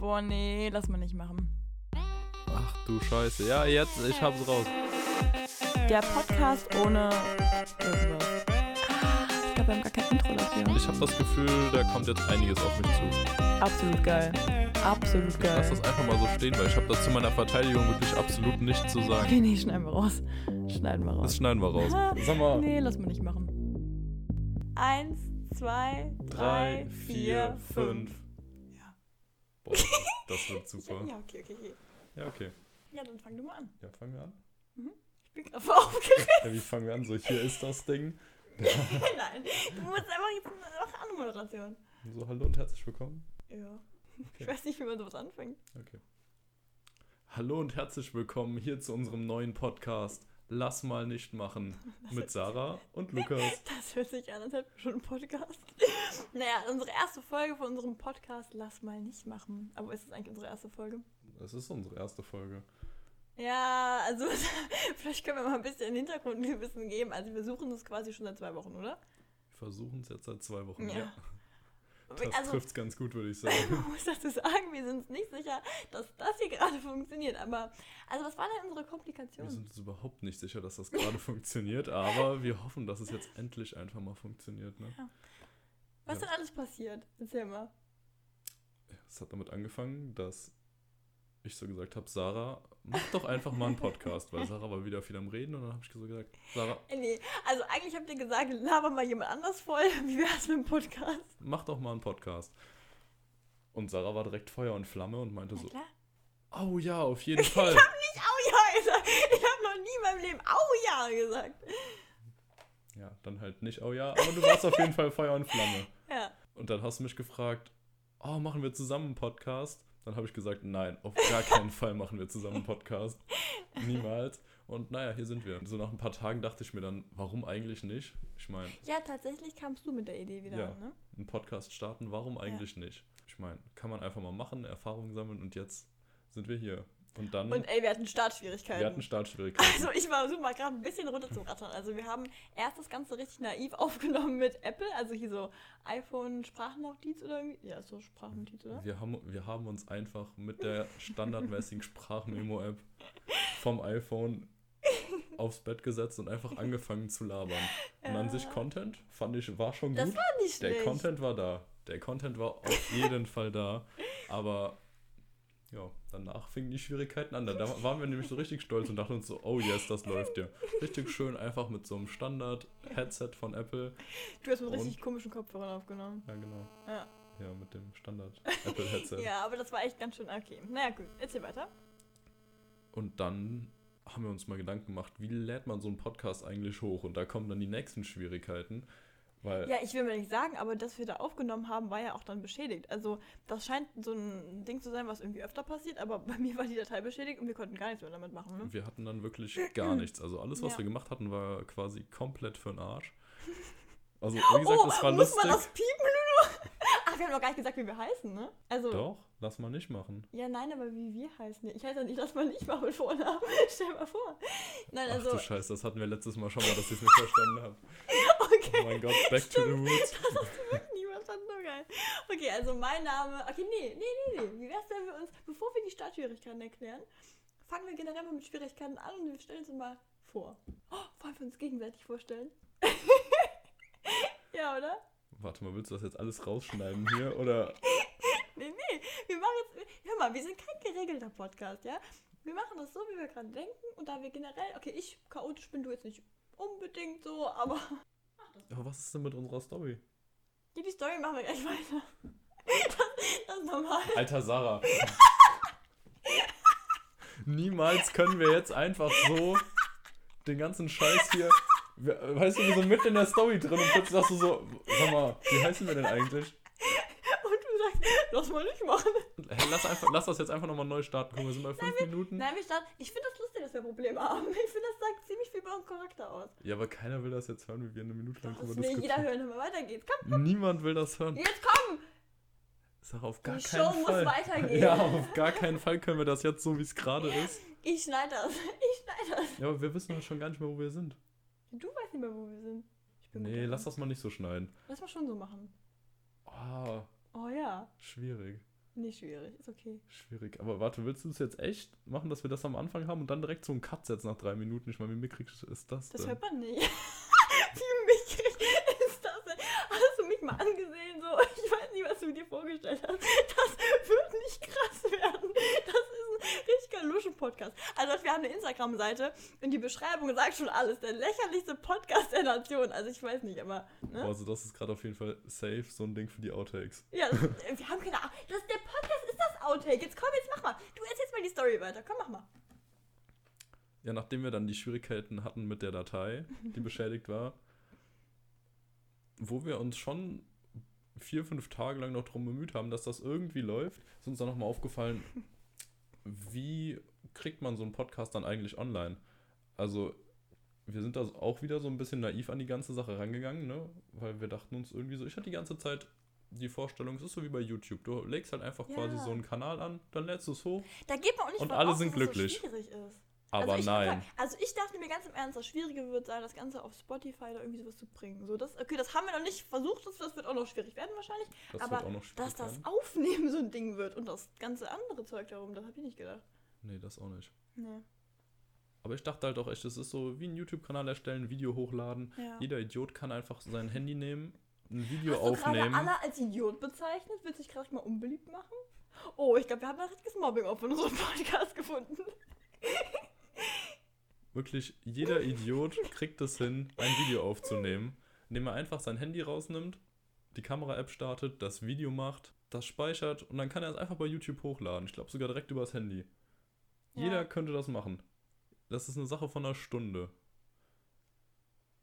Boah, nee, lass mal nicht machen. Ach du Scheiße. Ja, jetzt, ich hab's raus. Der Podcast ohne irgendwas. Ah, Ich glaube, wir haben gar kein Intro dafür. Ich habe das Gefühl, da kommt jetzt einiges auf mich zu. Absolut geil. Absolut Ich geil. lass das einfach mal so stehen, weil ich habe das zu meiner Verteidigung wirklich absolut nichts zu sagen. Okay, nee, schneiden wir raus. Schneiden wir Das raus. schneiden wir raus. Sag mal. Nee, lass mal nicht machen. Eins, zwei, drei, vier, fünf. Das wird super. Ja, okay, okay, okay. Ja, okay. Ja, dann fang du mal an. Ja, fangen wir an. Ich bin gerade aufgeregt. Ja, wie fangen wir an? So, hier ist das Ding. Nein, du musst einfach jetzt noch eine Moderation. So, hallo und herzlich willkommen. Ja. Ich weiß nicht, wie man sowas anfängt. Okay. Hallo und herzlich willkommen hier zu unserem neuen Podcast. Lass mal nicht machen. Mit Sarah und Lukas. Das hört sich an, als hätten wir schon einen Podcast. Naja, unsere erste Folge von unserem Podcast Lass mal nicht machen. Aber ist es eigentlich unsere erste Folge? Das ist unsere erste Folge. Ja, also vielleicht können wir mal ein bisschen Hintergrundwissen geben. Also wir suchen das quasi schon seit zwei Wochen, oder? Wir versuchen es jetzt seit zwei Wochen. Ja. Ja. Das also, trifft es ganz gut, würde ich sagen. man muss dazu sagen, wir sind uns nicht sicher, dass das hier gerade funktioniert. Aber, also was war denn unsere Wir Komplikation? sind uns überhaupt nicht sicher, dass das gerade funktioniert, aber wir hoffen, dass es jetzt endlich einfach mal funktioniert. Ne? Was ja. denn alles passiert? Erzähl mal. Es hat damit angefangen, dass ich so gesagt habe, Sarah, mach doch einfach mal einen Podcast, weil Sarah war wieder viel am Reden und dann habe ich so gesagt, Sarah, Äh, Nee, also eigentlich habt ihr gesagt, laber mal jemand anders voll. Wie wär's mit dem Podcast? mach doch mal einen Podcast. Und Sarah war direkt Feuer und Flamme und meinte Na so, klar. oh ja, auf jeden Fall. Nicht Au ja gesagt. Ich habe noch nie in meinem Leben Au ja gesagt. Ja, dann halt nicht, oh ja, aber du warst auf jeden Fall Feuer und Flamme. Ja. Und dann hast du mich gefragt, oh, machen wir zusammen einen Podcast? Dann habe ich gesagt, nein, auf gar keinen Fall machen wir zusammen einen Podcast. Niemals. Und naja, hier sind wir. So nach ein paar Tagen dachte ich mir dann, warum eigentlich nicht? Ich meine, Ja, tatsächlich kamst du mit der Idee wieder Ja. an, ne? einen Podcast starten, warum eigentlich nicht? Ich meine, kann man einfach mal machen, Erfahrungen sammeln und jetzt sind wir hier. Und dann, Und ey, wir hatten Startschwierigkeiten. wir hatten Startschwierigkeiten. also ich versuche mal gerade ein bisschen runter zu rattern. Also wir haben erst das Ganze richtig naiv aufgenommen mit Apple, also hier so iPhone Sprachnotiz oder irgendwie. Ja, so Sprachnotiz, oder? Wir haben, wir haben uns einfach mit der standardmäßigen Sprachmemo-App vom iPhone aufs Bett gesetzt und einfach angefangen zu labern. Und an sich. Content fand ich war schon Das gut. war nicht Der schlecht. Content war da. Der Content war auf jeden Fall da. Aber ja, danach fingen die Schwierigkeiten an. Da waren wir nämlich so richtig stolz und dachten uns so, oh yes, das läuft ja. Richtig schön einfach mit so einem Standard-Headset von Apple. Du hast mit richtig komischen Kopfhörern aufgenommen. Ja, genau. Ja. Ja, mit dem Standard-Apple-Headset. ja, aber das war echt ganz schön okay. Naja, gut, erzähl weiter. Und dann haben wir uns mal Gedanken gemacht, wie lädt man so einen Podcast eigentlich hoch? Und da kommen dann die nächsten Schwierigkeiten, weil Ja, ich will mir nicht sagen, aber dass wir da aufgenommen haben, war ja auch dann beschädigt. Also, das scheint so ein Ding zu sein, was irgendwie öfter passiert, aber bei mir war die Datei beschädigt und wir konnten gar nichts mehr damit machen, ne? wir hatten dann wirklich gar nichts. Also alles, was Ja. wir gemacht hatten, war quasi komplett für den Arsch. Also, wie gesagt, oh, das war muss lustig. man das piepen, Lulu? Ach, wir haben noch gar nicht gesagt, wie wir heißen, ne? Also, Doch, lass mal nicht machen. ja, nein, aber wie wir heißen. Ich heiße ja nicht, lass mal nicht mal mit Vornamen. Stell mal vor. Nein, Ach also, du Scheiße, das hatten wir letztes Mal schon mal, dass ich es nicht verstanden habe. Okay. Oh mein Gott, back to the roots. Das hast du wirklich nie verstanden, geil. Okay, also mein Name. Okay, nee, nee, nee, nee. Wie wär's, wenn wir uns, bevor wir die Startschwierigkeiten erklären, fangen wir generell mal mit Schwierigkeiten an und wir stellen uns mal vor. Oh, wollen wir uns gegenseitig vorstellen? ja, oder? Warte mal, willst du das jetzt alles rausschneiden hier? Oder Nee, nee. Wir machen jetzt. Hör mal, wir sind kein geregelter Podcast, ja? Wir machen das so, wie wir gerade denken. Und da wir generell. Okay, ich chaotisch bin, du jetzt nicht unbedingt so, aber. Aber was ist denn mit unserer Story? Ja, die Story machen wir gleich weiter. Das, das ist normal. Alter Sarah. Niemals können wir jetzt einfach so den ganzen Scheiß hier. Weißt du, wir sind mitten in der Story drin und plötzlich sagst du so, sag mal, wie heißen wir denn eigentlich? Und du sagst, lass mal nicht machen. Hey, lass, einfach, lass das jetzt einfach nochmal neu starten. Guck, wir sind bei fünf Minuten. Nein, wir starten. Ich finde das lustig, dass wir Probleme haben. Ich finde, das sagt ziemlich viel bei unserem Charakter aus. Ja, aber keiner will das jetzt hören, wie wir eine Minute lang Das drüber will jeder diskutieren. hören, wenn wir weiter geht's. Komm, Niemand will das hören. jetzt komm! Sag auf gar Die keinen Show muss Fall. weitergehen. Ja, auf gar keinen Fall können wir das jetzt so, wie es gerade ist. Ich schneide das. Ich schneide das. Ja, aber wir wissen doch schon gar nicht mehr, wo wir sind. Du weißt nicht mehr, wo wir sind. Ich bin Nee, lass das mal nicht so schneiden. Lass mal schon so machen. Ah, Oh ja. schwierig. Nicht schwierig, ist okay. Schwierig. Aber warte, willst du es jetzt echt machen, dass wir das am Anfang haben und dann direkt so einen Cut setzen nach drei Minuten? Ich meine, wie mickrig ist das Das denn? hört man nicht. Wie mickrig ist das denn? Hast du mich mal angesehen? So, ich weiß nicht, was du dir vorgestellt hast. Das wird nicht krass werden. Das ist richtiger Luschen-Podcast. Also, wir haben eine Instagram-Seite und die Beschreibung sagt schon alles. Der lächerlichste Podcast der Nation. Also, ich weiß nicht, aber. Ne? Also das ist gerade auf jeden Fall safe, so ein Ding für die Outtakes. Ja, das, wir haben keine Ahnung. Das, der Podcast ist das Outtake. Jetzt komm, jetzt mach mal. Du erzählst mal die Story weiter. Komm, mach mal. Ja, nachdem wir dann die Schwierigkeiten hatten mit der Datei, die beschädigt war, wo wir uns schon vier, fünf Tage lang noch drum bemüht haben, dass das irgendwie läuft, ist uns dann nochmal aufgefallen, wie kriegt man so einen Podcast dann eigentlich online? Also, wir sind da auch wieder so ein bisschen naiv an die ganze Sache rangegangen, ne? Weil wir dachten uns irgendwie so, ich hatte die ganze Zeit die Vorstellung, es ist so wie bei YouTube. Du legst halt einfach Ja. quasi so einen Kanal an, dann lädst du es hoch, Da geht man auch nicht Und alle aus, sind dass es glücklich. So schwierig ist. Aber also nein. Sagen, also ich dachte mir ganz im Ernst, das Schwierige wird sein, das Ganze auf Spotify da irgendwie sowas zu bringen. So, das, okay, das haben wir noch nicht versucht, das, das wird auch noch schwierig werden wahrscheinlich. Das aber wird Dass das werden. Aufnehmen so ein Ding wird und das ganze andere Zeug darum, das habe ich nicht gedacht. Nee, das auch nicht. Nee. Aber ich dachte halt auch echt, es ist so wie ein YouTube-Kanal erstellen, ein Video hochladen. Ja. Jeder Idiot kann einfach sein Handy nehmen, ein Video Hast du aufnehmen. Anna als Idiot bezeichnet? Willst du dich gerade mal unbeliebt machen? Oh, ich glaube, wir haben ein richtiges Mobbing-Opfer in unserem Podcast gefunden. Wirklich, jeder Idiot kriegt es hin, ein Video aufzunehmen, indem er einfach sein Handy rausnimmt, die Kamera-App startet, das Video macht, das speichert und dann kann er es einfach bei YouTube hochladen. Ich glaube sogar direkt übers Handy. Ja. Jeder könnte das machen. Das ist eine Sache von einer Stunde.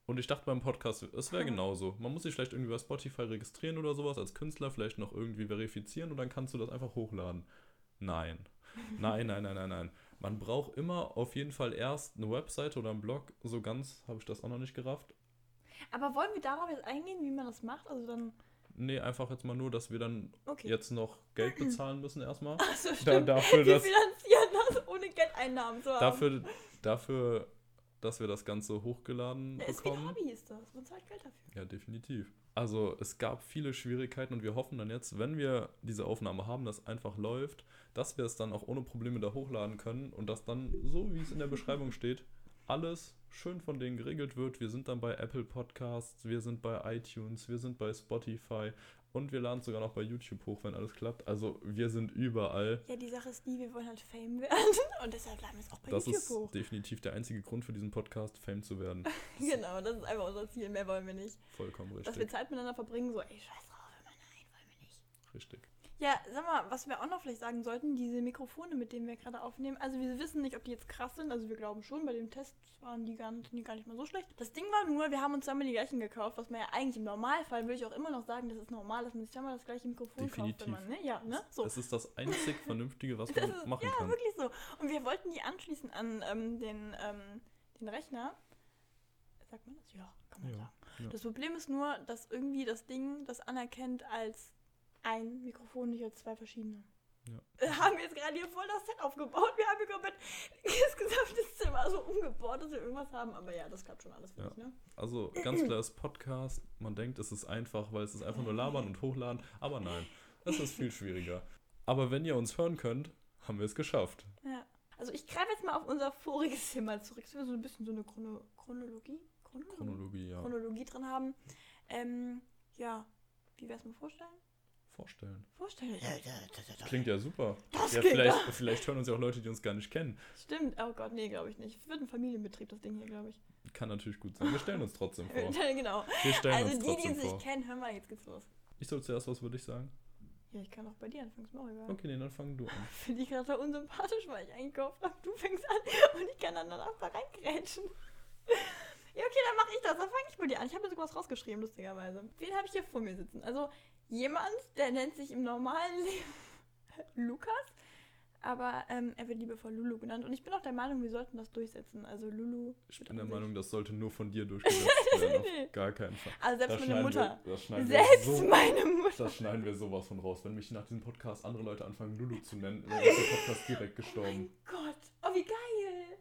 Und ich dachte beim Podcast, es wäre genauso. Man muss sich vielleicht irgendwie bei Spotify registrieren oder sowas als Künstler, vielleicht noch irgendwie verifizieren und dann kannst du das einfach hochladen. Nein. Nein, nein, nein, nein, nein. Man braucht immer auf jeden Fall erst eine Webseite oder einen Blog. So ganz habe ich das auch noch nicht gerafft. Aber wollen wir darauf jetzt eingehen, wie man das macht? Also dann. Nee, einfach jetzt mal nur, dass wir dann Okay. jetzt noch Geld bezahlen müssen erstmal. Achso, Da, stimmt. dafür, wir dass, finanzieren das ohne Geldeinnahmen zu haben. dafür, dafür, dass wir das Ganze hochgeladen Ja, ist wie ein bekommen. Hobby ist das. Man zahlt Geld dafür. Ja, definitiv. Also es gab viele Schwierigkeiten und wir hoffen dann jetzt, wenn wir diese Aufnahme haben, dass einfach läuft, dass wir es dann auch ohne Probleme da hochladen können und dass dann, so wie es in der Beschreibung steht, alles schön von denen geregelt wird. Wir sind dann bei Apple Podcasts, wir sind bei iTunes, wir sind bei Spotify und wir laden sogar noch bei YouTube hoch, wenn alles klappt. Also wir sind überall. Ja, die Sache ist die, wir wollen halt Fame werden. Und deshalb laden wir es auch bei Das YouTube ist hoch. definitiv der einzige Grund für diesen Podcast, Fame zu werden. Genau, das ist einfach unser Ziel. Mehr wollen wir nicht. Vollkommen Dass wir richtig. Zeit miteinander verbringen, so, ey, scheiß drauf, immer nein, wollen wir nicht. Richtig. Ja, sag mal, was wir auch noch vielleicht sagen sollten, diese Mikrofone, mit denen wir gerade aufnehmen, also wir wissen nicht, ob die jetzt krass sind, also wir glauben schon, bei dem Test waren die gar, sind die gar nicht mal so schlecht. Das Ding war nur, wir haben uns zweimal die gleichen gekauft, was man ja eigentlich im Normalfall, würde ich auch immer noch sagen, das ist normal, dass man sich zweimal das gleiche Mikrofon kauft, wenn Definitiv. man, ne? Ja, ne? So. Das ist das einzig Vernünftige, was man ist- machen ja, kann. wirklich so. Und wir wollten die anschließen an ähm, den, ähm, den Rechner. Sagt man das? Ja, kann man Ja, sagen. ja. Das Problem ist nur, dass irgendwie das Ding das anerkennt als ein Mikrofon, nicht als zwei verschiedene. Ja. Wir haben jetzt gerade hier voll das Set aufgebaut. Wir haben hier komplett das gesamte Zimmer so umgebaut, dass wir irgendwas haben. Aber ja, das klappt schon alles für Ja. mich, ne? Also ganz klar ist Podcast, man denkt, es ist einfach, weil es ist einfach nur labern und hochladen, aber nein, es ist viel schwieriger. Aber wenn ihr uns hören könnt, haben wir es geschafft. Ja. Also ich greife jetzt mal auf unser voriges Thema zurück, dass wir so ein bisschen so eine Chrono Chronologie? Chronologie? Chronologie, ja. Chronologie drin haben. Ähm, ja, wie wär's mal vorstellen? Vorstellen. Vorstellen. Klingt ja super. Das ja, klingt vielleicht, vielleicht hören uns ja auch Leute, die uns gar nicht kennen. Stimmt, oh Gott, nee, glaube ich nicht. Es wird ein Familienbetrieb, das Ding hier, glaube ich. Kann natürlich gut sein. Wir stellen uns trotzdem vor. genau. Wir stellen Also uns die, die trotzdem uns nicht vor. kennen, hör mal, jetzt geht's los. Ich soll zuerst was würde ich sagen. Ja, ich kann auch bei dir anfangen, ist mir auch egal. Okay, nee, dann fang du an. Finde ich gerade unsympathisch, weil ich eingekauft habe. Du fängst an und ich kann dann danach da reingrätschen. Ja, okay, dann mache ich das. Dann fange ich bei dir an. Ich habe mir sogar was rausgeschrieben, lustigerweise. Wen habe ich hier vor mir sitzen? Also jemand, der nennt sich im normalen Leben Lukas, aber ähm, er wird liebevoll Lulu genannt. Und ich bin auch der Meinung, wir sollten das durchsetzen. Also Lulu. Ich bin der Meinung, das sollte nur von dir durchgesetzt werden. Auf gar keinen Fall. Also selbst Das meine Mutter. Wir, Selbst so, meine Mutter. Das schneiden wir sowas von raus. Wenn mich nach diesem Podcast andere Leute anfangen, Lulu zu nennen, dann ist der Podcast direkt Oh gestorben. mein Gott. Oh, wie geil.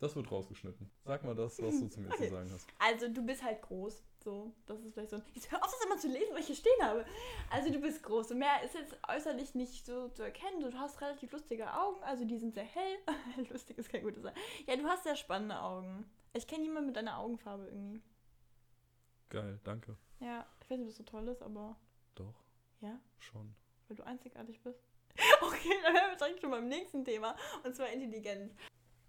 Das wird rausgeschnitten. Sag mal das, was du zu mir Okay. zu sagen hast. Also du bist halt groß. So, das ist vielleicht so ein. Jetzt hör auf, das immer zu lesen, weil ich hier stehen habe. Also du bist groß. Und mehr ist jetzt äußerlich nicht so zu erkennen. Du hast relativ lustige Augen, also die sind sehr hell. Lustig ist kein gutes Wort. Ja, du hast sehr spannende Augen. Ich kenne niemanden mit deiner Augenfarbe irgendwie. Geil, danke. Ja, ich weiß nicht, ob das so toll ist, aber Doch, ja, schon. weil du einzigartig bist. Okay, dann wären wir direkt schon beim nächsten Thema. Und zwar Intelligenz.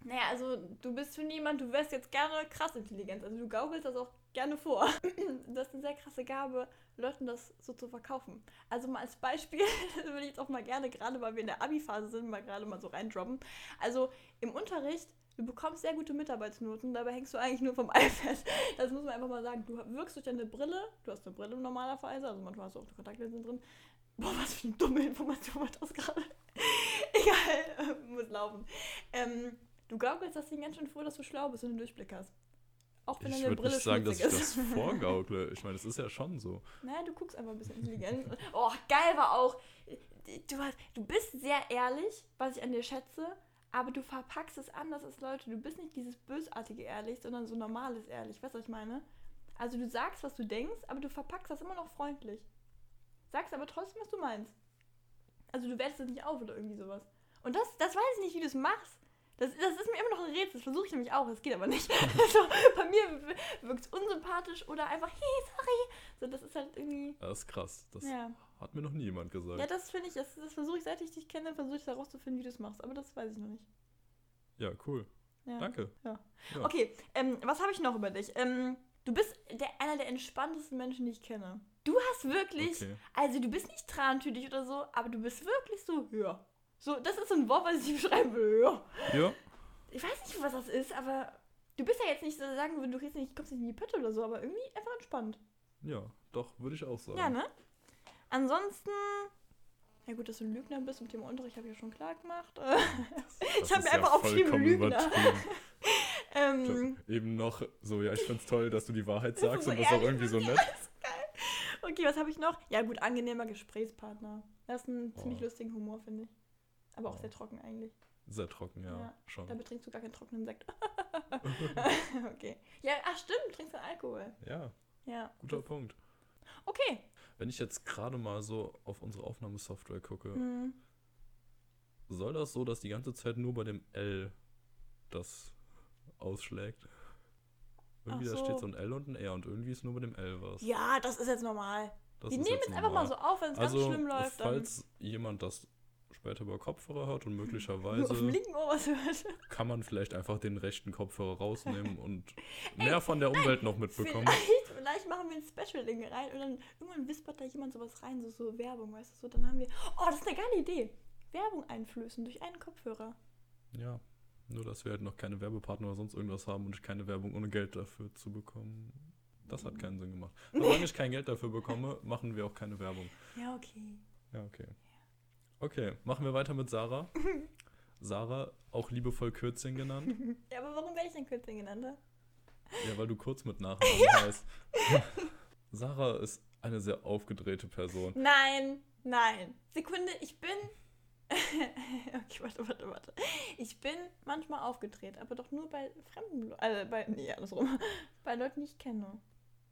Naja, also du bist schon jemand, du wärst jetzt gerne krass intelligent. Also du gaukelst das auch gerne vor. Du hast eine sehr krasse Gabe, Leuten das so zu verkaufen. Also mal als Beispiel, würde ich jetzt auch mal gerne, gerade weil wir in der Abi-Phase sind, mal gerade mal so reindroppen. Also im Unterricht, du bekommst sehr gute Mitarbeitsnoten, dabei hängst du eigentlich nur vom iPad. Das muss man einfach mal sagen. Du wirkst durch deine Brille, du hast eine Brille normalerweise, also manchmal hast du auch die Kontaktlinsen drin. Boah, was für eine dumme Information war das gerade. Egal, muss laufen. Ähm, du gaukelst das Ding ganz schön vor, dass du schlau bist und einen Durchblick hast. Auch wenn Ich würde nicht sagen, dass ich das vorgaukle. Ich meine, es ist ja schon so. Naja, du guckst einfach ein bisschen intelligent. Oh, geil war auch. Du, hast, du bist sehr ehrlich, was ich an dir schätze, aber du verpackst es anders als Leute. Du bist nicht dieses bösartige Ehrlich, sondern so normales Ehrlich. Weißt du, was ich meine? Also du sagst, was du denkst, aber du verpackst das immer noch freundlich. Sagst aber trotzdem, was du meinst. Also du wertest es nicht auf oder irgendwie sowas. Und das, das weiß ich nicht, wie du es machst. Das, das ist mir immer noch ein Rätsel. Das versuche ich nämlich auch. Das geht aber nicht. so, bei mir wirkt es unsympathisch oder einfach, hey, sorry. So, das ist halt irgendwie. Das ist krass. Das Ja, hat mir noch nie jemand gesagt. ja das finde ich, das, das versuche ich, seit ich dich kenne, versuche ich herauszufinden, wie du es machst. Aber das weiß ich noch nicht. Ja, cool. Ja. Danke. Ja. Ja. Okay, ähm, was habe ich noch über dich? Ähm, du bist der, einer der entspanntesten Menschen, die ich kenne. Du hast wirklich, Okay. also du bist nicht trantütig oder so, aber du bist wirklich so, ja. So, das ist so ein Wort, was ich beschreiben will, ja. Ja, Ich weiß nicht, was das ist, aber du bist ja jetzt nicht so sagen, du gehst nicht, kommst nicht in die Pötte oder so, aber irgendwie einfach entspannt. ja, doch, würde ich auch sagen. Ja, ne? Ansonsten, ja gut, dass du ein Lügner bist im Thema Unterricht, habe ich ja schon klar gemacht. Äh, Das hab ist mir einfach aufgeschrieben, Lügner. ähm, Eben noch so, ja, ich find's toll, dass du die Wahrheit sagst so und das ist auch irgendwie so nett. okay, was habe ich noch? Ja gut, angenehmer Gesprächspartner. Das ist ein ziemlich Oh. lustigen Humor, finde ich. Aber auch Oh. sehr trocken eigentlich. Sehr trocken, ja, Ja. schon. Damit trinkst du gar keinen trockenen Sekt. okay. Ja, ach stimmt, du trinkst keinen Alkohol. Ja, Ja. guter das- Punkt. Okay. Wenn ich jetzt gerade mal so auf unsere Aufnahmesoftware gucke, Hm. soll das so, dass die ganze Zeit nur bei dem L das ausschlägt? Irgendwie Ach da so. steht so ein L und ein R und irgendwie ist nur bei dem L was. Ja, das ist jetzt normal. Das Wir nehmen jetzt einfach mal so auf, wenn es Also, ganz schlimm läuft. Falls jemand das später über Kopfhörer hört und nur auf dem möglicherweise linken Ohr was hört. kann man vielleicht einfach den rechten Kopfhörer rausnehmen und mehr von der Umwelt noch mitbekommen. Vielleicht, vielleicht machen wir ein Special-Ding rein und dann irgendwann wispert da jemand sowas rein, so, so Werbung, weißt du, so, dann haben wir, oh, das ist eine geile Idee. Werbung einflößen durch einen Kopfhörer. Ja, nur dass wir halt noch keine Werbepartner oder sonst irgendwas haben und ich keine Werbung ohne Geld dafür zu bekommen. Das hat keinen Sinn gemacht. Solange ich kein Geld dafür bekomme, machen wir auch keine Werbung. Ja, okay. Ja, okay. Okay, machen wir weiter mit Sarah. Sarah, auch liebevoll Kürzchen genannt. Ja, aber warum werde ich denn Kürzling genannt? ne? Ja, weil du kurz mit Nachnamen heißt. Sarah ist eine sehr aufgedrehte Person. Nein, nein. Sekunde, ich bin. okay, warte, warte, warte. Ich bin manchmal aufgedreht, aber doch nur bei fremden Leuten. Also bei. Nee, andersrum. Bei Leuten, die ich kenne.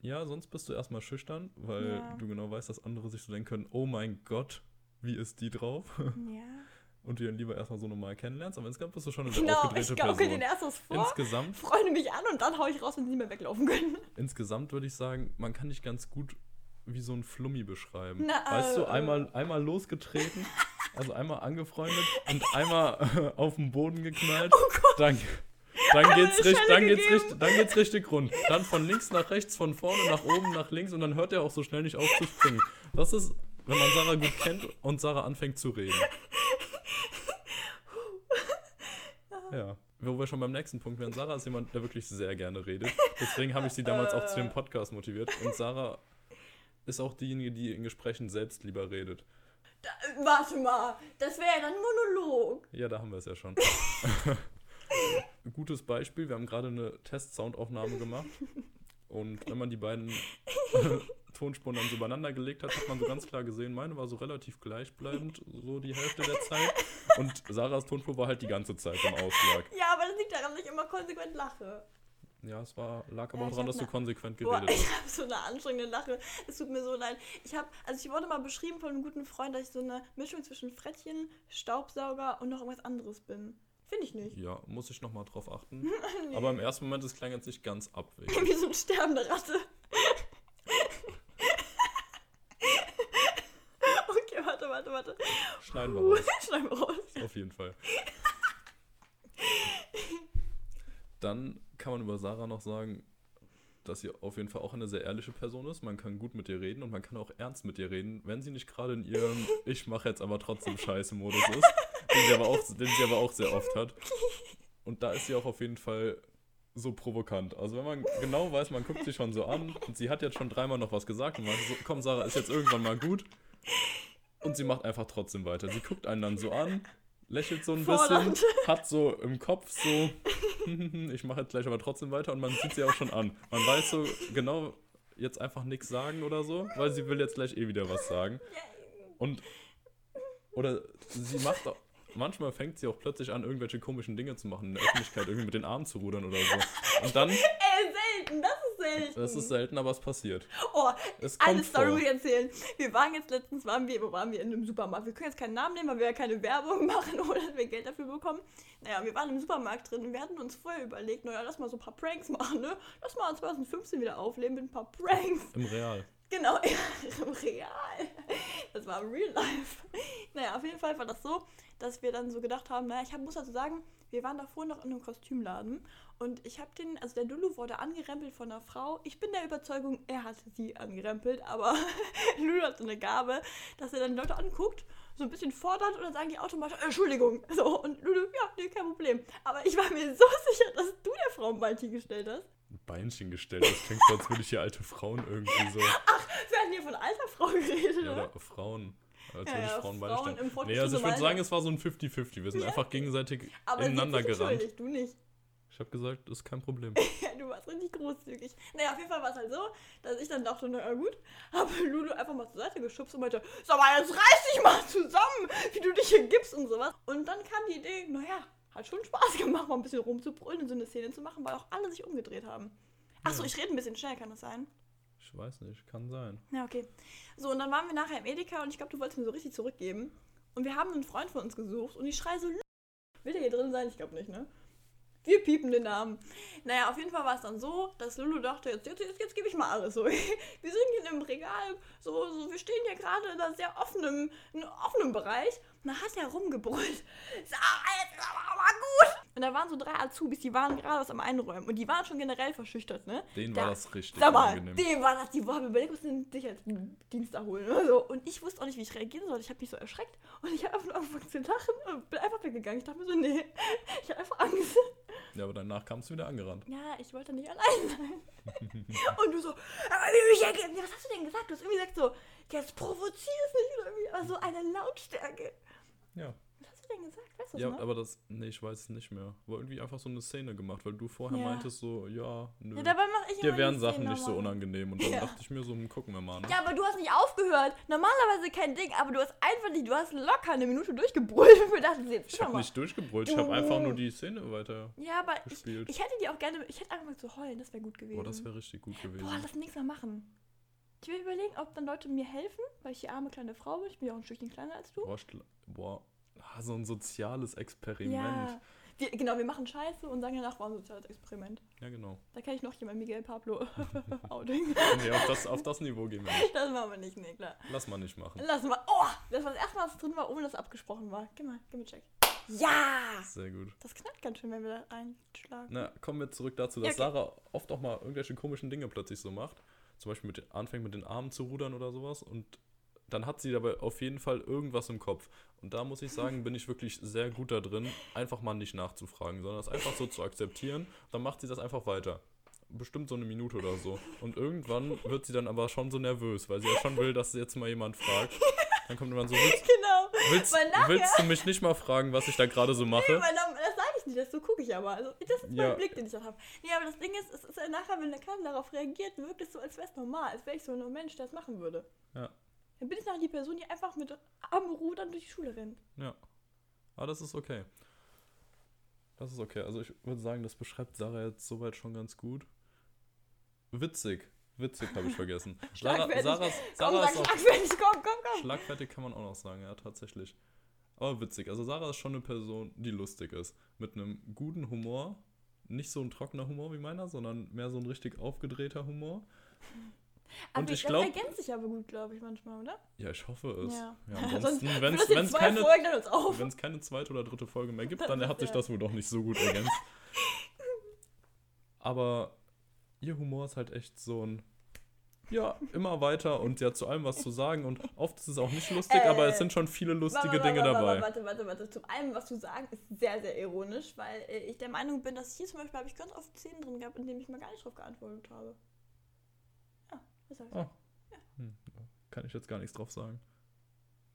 Ja, sonst bist du erstmal schüchtern, weil Ja. du genau weißt, dass andere sich so denken können, oh mein Gott, wie ist die drauf? Ja. Und du dann lieber erstmal so normal kennenlernst, aber insgesamt bist du schon eine Genau, ich aufgedrehte gaukel Person. den erst was vor, Insgesamt, freunde mich an und dann hau ich raus, wenn sie nicht mehr weglaufen können. insgesamt würde ich sagen, man kann dich ganz gut wie so ein Flummi beschreiben. Na, weißt du, äh. einmal, einmal losgetreten, also einmal angefreundet und einmal auf den Boden geknallt. Oh Gott. Dann, dann, geht's Schelle dann, geht's richtig, dann geht's richtig rund. Dann von links nach rechts, von vorne nach oben, nach links und dann hört er auch so schnell nicht auf zu springen. Das ist, wenn man Sarah gut kennt und Sarah anfängt zu reden. Ja. Wo wir schon beim nächsten Punkt wären. Sarah ist jemand, der wirklich sehr gerne redet. Deswegen habe ich sie damals auch zu dem Podcast motiviert. Und Sarah ist auch diejenige, die in Gesprächen selbst lieber redet. Da, warte mal, das wäre ja dann ein Monolog. Ja, da haben wir es ja schon. Gutes Beispiel, wir haben gerade eine Test-Soundaufnahme gemacht. Und wenn man die beiden Tonspuren dann so übereinander gelegt hat, hat man so ganz klar gesehen, meine war so relativ gleichbleibend, so die Hälfte der Zeit. Und Sarahs Tonspur war halt die ganze Zeit im Ausschlag. Ja, aber das liegt daran, dass ich immer konsequent lache. Ja, es war, lag aber Ja, auch ich daran, dass du ne- konsequent Boah, geredet ich hast. habe so eine anstrengende Lache. Es tut mir so leid. Ich habe, also ich wurde mal beschrieben von einem guten Freund, dass ich so eine Mischung zwischen Frettchen, Staubsauger und noch irgendwas anderes bin. Finde ich nicht. Ja, muss ich nochmal drauf achten. Nee. Aber im ersten Moment, es klang jetzt nicht ganz abwegig. Wie so eine sterbende Ratte. okay, warte, warte, warte. Schneiden wir raus. Schneiden wir raus. Auf jeden Fall. Dann kann man über Sarah noch sagen, dass sie auf jeden Fall auch eine sehr ehrliche Person ist. Man kann gut mit ihr reden und man kann auch ernst mit ihr reden, wenn sie nicht gerade in ihrem Ich mache jetzt aber trotzdem Scheiße Modus ist, den sie, aber auch, den sie aber auch sehr oft hat. Und da ist sie auch auf jeden Fall so provokant. Also wenn man genau weiß, man guckt sie schon so an und sie hat jetzt schon dreimal noch was gesagt und man so, komm Sarah, ist jetzt irgendwann mal gut. Und sie macht einfach trotzdem weiter. Sie guckt einen dann so an, lächelt so ein bisschen, Fordernd. hat so im Kopf so, ich mache jetzt gleich aber trotzdem weiter und man sieht sie auch schon an. Man weiß so genau, jetzt einfach nichts sagen oder so, weil sie will jetzt gleich eh wieder was sagen. Und, oder sie macht auch, manchmal fängt sie auch plötzlich an, irgendwelche komischen Dinge zu machen in der Öffentlichkeit, irgendwie mit den Armen zu rudern oder so. Und dann, Ey, selten, das ist selten. das ist selten, aber es passiert. Oh, Es eine Story vor. erzählen. Wir waren jetzt letztens, waren wir, wo waren wir in einem Supermarkt. Wir können jetzt keinen Namen nehmen, weil wir ja keine Werbung machen oder wir Geld dafür bekommen. Naja, wir waren im Supermarkt drin und wir hatten uns vorher überlegt, naja, lass mal so ein paar Pranks machen, ne? Lass mal 2015 wieder aufleben mit ein paar Pranks. Im Real. Genau, ja, im Real. Das war im Real Life. Naja, auf jeden Fall war das so, dass wir dann so gedacht haben, naja, ich hab, muss dazu sagen, wir waren davor noch in einem Kostümladen und ich habe den, also der Lulu wurde angerempelt von einer Frau. Ich bin der Überzeugung, er hat sie angerempelt, aber Lulu hat so eine Gabe, dass er dann Leute anguckt, so ein bisschen fordert und dann sagen die automatisch, Entschuldigung. So, und Lulu, ja, nee, kein Problem. Aber ich war mir so sicher, dass du der Frau ein Beinchen gestellt hast. Ein Beinchen gestellt. Das klingt so, als würde ich hier alte Frauen irgendwie so. Wir hatten hier von alter Frau geredet, Ja, oder? oder Frauen. Als Ja, würde ich ja, Frauen Frauen beistellen. im Nee, also ich würde sagen, es war so ein 50-50. Wir sind einfach gegenseitig Aber ineinander gerannt. du nicht. Ich habe gesagt, das ist kein Problem. Ja, du warst richtig großzügig. Naja, auf jeden Fall war es halt so, dass ich dann dachte, na gut, habe Lulu einfach mal zur Seite geschubst und meinte, sag mal, jetzt reiß dich mal zusammen, wie du dich hier gibst und sowas. Und dann kam die Idee, naja, hat schon Spaß gemacht, mal ein bisschen rumzubrüllen und so eine Szene zu machen, weil auch alle sich umgedreht haben. Achso, Ja. ich rede ein bisschen schnell, kann das sein? Ich weiß nicht, kann sein. Ja, okay. So, und dann waren wir nachher im Edeka und ich glaube, du wolltest mir so richtig zurückgeben. Und wir haben einen Freund von uns gesucht und ich schreie so, "Lü- will der hier drin sein? Ich glaube nicht, ne? Wir piepen den Namen. Naja, auf jeden Fall war es dann so, dass Lulu dachte, jetzt, jetzt, jetzt, jetzt gebe ich mal alles so. Wir sind hier im Regal, so, so wir stehen hier gerade in einer sehr offenen, in einem offenen Bereich. Und da hat er rumgebrüllt. Sarah, jetzt ist aber mal gut. Und da waren so drei Azubis, die waren gerade was am Einräumen. Und die waren schon generell verschüchtert, ne? Denen Da- war das richtig Sag mal, angenehm. dem war das, die haben überlegt, was den Sicherheitsdienst da holen oder so. Und ich wusste auch nicht, wie ich reagieren sollte. Ich habe mich so erschreckt und ich habe einfach angefangen zu lachen und bin einfach weggegangen. Ich dachte mir so, nee, ich habe einfach Angst. Ja, aber danach kamst du wieder angerannt. Ja, ich wollte nicht allein sein. und du so, aber wie mich ergeben? Ja, was hast du denn gesagt? Du hast irgendwie gesagt so, jetzt provozier es nicht oder irgendwie, aber so eine Lautstärke. Ja. Denn gesagt? Weißt du Ja, noch? aber das, nee, ich weiß es nicht mehr. War irgendwie einfach so eine Szene gemacht, weil du vorher Ja. meintest so, ja, nö. Ja, dabei mache ich Dir wären Sachen nicht so unangenehm. Und dann Ja. dachte ich mir so, hm, gucken wir mal. Ne? Ja, aber du hast nicht aufgehört. Normalerweise kein Ding, aber du hast einfach nicht, du hast locker eine Minute durchgebrüllt und wir dachten, jetzt Ich habe mal. nicht durchgebrüllt, ich habe einfach nur die Szene weiter. Ja, aber ich, gespielt. ich hätte die auch gerne, ich hätte angefangen zu heulen, das wäre gut gewesen. Boah, das wäre richtig gut gewesen. Boah, lass nichts mehr machen. Ich will überlegen, ob dann Leute mir helfen, weil ich die arme kleine Frau bin. Ich bin ja auch ein Stückchen kleiner als du. Boah, boah, ah, so ein soziales Experiment. Ja. Wir, genau, wir machen Scheiße und sagen danach, war ein soziales Experiment. Ja, genau. Da kenne ich noch jemand, Miguel Pablo. Outing. Nee, auf das, auf das Niveau gehen wir nicht. Das machen wir nicht, nee, klar. Lass mal nicht machen. Lass mal. Oh, das war das erste Mal, was drin war, ohne dass abgesprochen war. Gib mal, gib mir Check. Ja! Sehr gut. Das knallt ganz schön, wenn wir da einschlagen. Na, kommen wir zurück dazu, dass Ja, okay. Sarah oft auch mal irgendwelche komischen Dinge plötzlich so macht. Zum Beispiel mit, anfängt mit den Armen zu rudern oder sowas. Und dann hat sie dabei auf jeden Fall irgendwas im Kopf. Und da muss ich sagen, bin ich wirklich sehr gut da drin, einfach mal nicht nachzufragen, sondern das einfach so zu akzeptieren. Dann macht sie das einfach weiter. Bestimmt so eine Minute oder so. Und irgendwann wird sie dann aber schon so nervös, weil sie ja schon will, dass jetzt mal jemand fragt. Dann kommt irgendwann so, willst, Genau. willst, nachher- willst du mich nicht mal fragen, was ich da gerade so mache? Weil dann, das sage ich nicht, das so gucke ich aber. Also, das ist Ja. mein Blick, den ich dann habe. Nee, aber das Ding ist, es ist ja nachher, wenn der Kahn darauf reagiert, wirkt es so, als wäre es normal, als wäre ich so ein Mensch, der das machen würde. Ja. Dann bin ich nachher die Person, die einfach mit Armrudern durch die Schule rennt. Ja. Aber das ist okay. Das ist okay. Also ich würde sagen, das beschreibt Sarah jetzt soweit schon ganz gut. Witzig. Witzig habe ich vergessen. Sarah, Schlagfertig. Sarah's, Komm, Sarah sag ist auch schlagfertig, komm, komm, komm. Schlagfertig kann man auch noch sagen, ja, tatsächlich. Aber witzig. Also Sarah ist schon eine Person, die lustig ist. Mit einem guten Humor. Nicht so ein trockener Humor wie meiner, sondern mehr so ein richtig aufgedrehter Humor. Aber Und ich das glaub- ergänzt sich aber gut, glaube ich, manchmal, oder? Ja, ich hoffe es. Ja. Ja, Sonst ansonsten, wenn es das jetzt wenn's keine, keine zweite oder dritte Folge mehr gibt, Dann hat sich ja- das wohl doch nicht so gut ergänzt. Aber ihr Humor ist halt echt so ein. Ja, immer weiter und sie hat zu allem was zu sagen und oft ist es auch nicht lustig, Äh, aber es sind schon viele lustige Warte, Dinge warte, dabei. Warte, warte, warte. Zum einen, was du sagst, ist sehr, sehr ironisch, weil äh, ich der Meinung bin, dass hier zum Beispiel habe ich ganz oft Szenen drin gehabt, in denen ich mal gar nicht drauf geantwortet habe. Ja, das sag ich. Oh. Hm, kann ich jetzt gar nichts drauf sagen.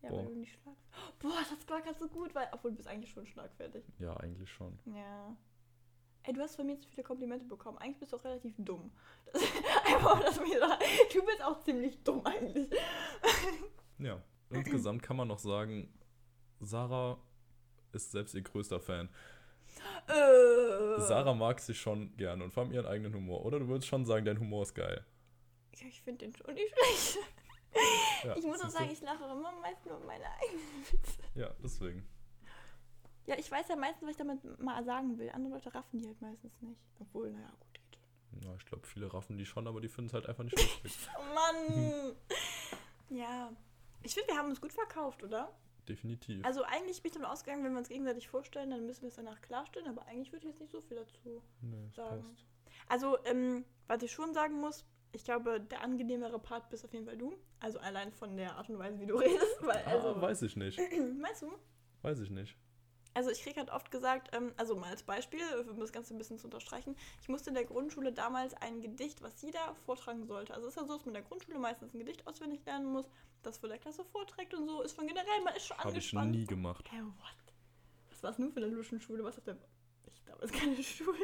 ja, boah. weil du nicht schlag. Boah, das war gerade so gut, weil, obwohl du bist eigentlich schon schlagfertig. Ja, eigentlich schon. Ja. Ey, du hast von mir zu viele Komplimente bekommen. Eigentlich bist du auch relativ dumm. Das, einfach, dass mir da, du bist auch ziemlich dumm eigentlich. Ja, insgesamt kann man noch sagen, Sarah ist selbst ihr größter Fan. Äh. Sarah mag sich schon gerne und vor allem ihren eigenen Humor. Oder du würdest schon sagen, dein Humor ist geil. Ja, ich finde den schon nicht schlecht. Ja, ich muss auch sagen, ich lache immer meist nur meine eigenen Witze. Ja, deswegen. Ja, ich weiß ja meistens, was ich damit mal sagen will. Andere Leute raffen die halt meistens nicht. Obwohl, naja, gut geht. Ja, ich glaube, viele raffen die schon, aber die finden es halt einfach nicht lustig. Oh Mann! ja. Ich finde, wir haben uns gut verkauft, oder? Definitiv. Also eigentlich bin ich davon ausgegangen, wenn wir uns gegenseitig vorstellen, dann müssen wir es danach klarstellen, aber eigentlich würde ich jetzt nicht so viel dazu. nee, sagen. passt. Also, ähm, was ich schon sagen muss, ich glaube, der angenehmere Part bist auf jeden Fall du. Also allein von der Art und Weise, wie du redest. Weil, also, ah, weiß ich nicht. meinst du? Weiß ich nicht. Also ich krieg halt oft gesagt, ähm, also mal als Beispiel, um das Ganze ein bisschen zu unterstreichen, ich musste in der Grundschule damals ein Gedicht, was jeder vortragen sollte. Also es ist ja so, dass man in der Grundschule meistens ein Gedicht auswendig lernen muss, das vor der Klasse vorträgt und so, ist von generell, man ist schon Habe ich nie gemacht. Hä, what? Was war es nur für eine Luschenschule? Was hat der... Ich glaube, es ist keine Schule.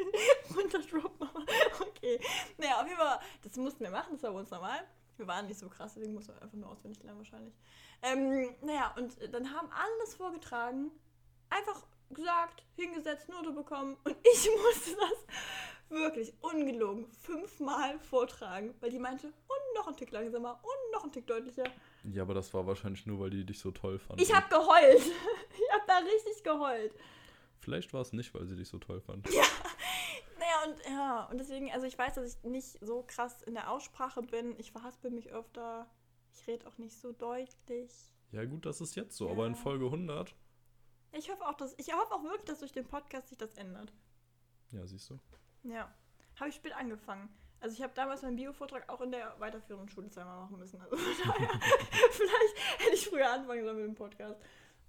Runterdrop, Mama. Okay. Naja, auf jeden Fall, das mussten wir machen, das war bei uns normal. Wir waren nicht so krass, deswegen mussten wir einfach nur auswendig lernen wahrscheinlich. Ähm, naja, und dann haben alles vorgetragen, einfach gesagt, hingesetzt, Note bekommen und ich musste das wirklich ungelogen fünfmal vortragen, weil die meinte, und noch ein Tick langsamer und noch ein Tick deutlicher. Ja, aber das war wahrscheinlich nur, weil die dich so toll fanden. Ich habe geheult. Ich habe da richtig geheult. Vielleicht war es nicht, weil sie dich so toll fand. Naja, und ja, und deswegen, also ich weiß, dass ich nicht so krass in der Aussprache bin. Ich verhaspel mich öfter. Ich rede auch nicht so deutlich. Ja, gut, das ist jetzt so, aber in Ja. Folge 100. Ich hoffe auch, dass ich hoffe auch wirklich, dass durch den Podcast sich das ändert. Ja, siehst du. Ja. Habe ich spät angefangen. Also ich habe damals meinen Bio-Vortrag auch in der weiterführenden Schule zweimal machen müssen. Also daher, vielleicht hätte ich früher anfangen sollen mit dem Podcast.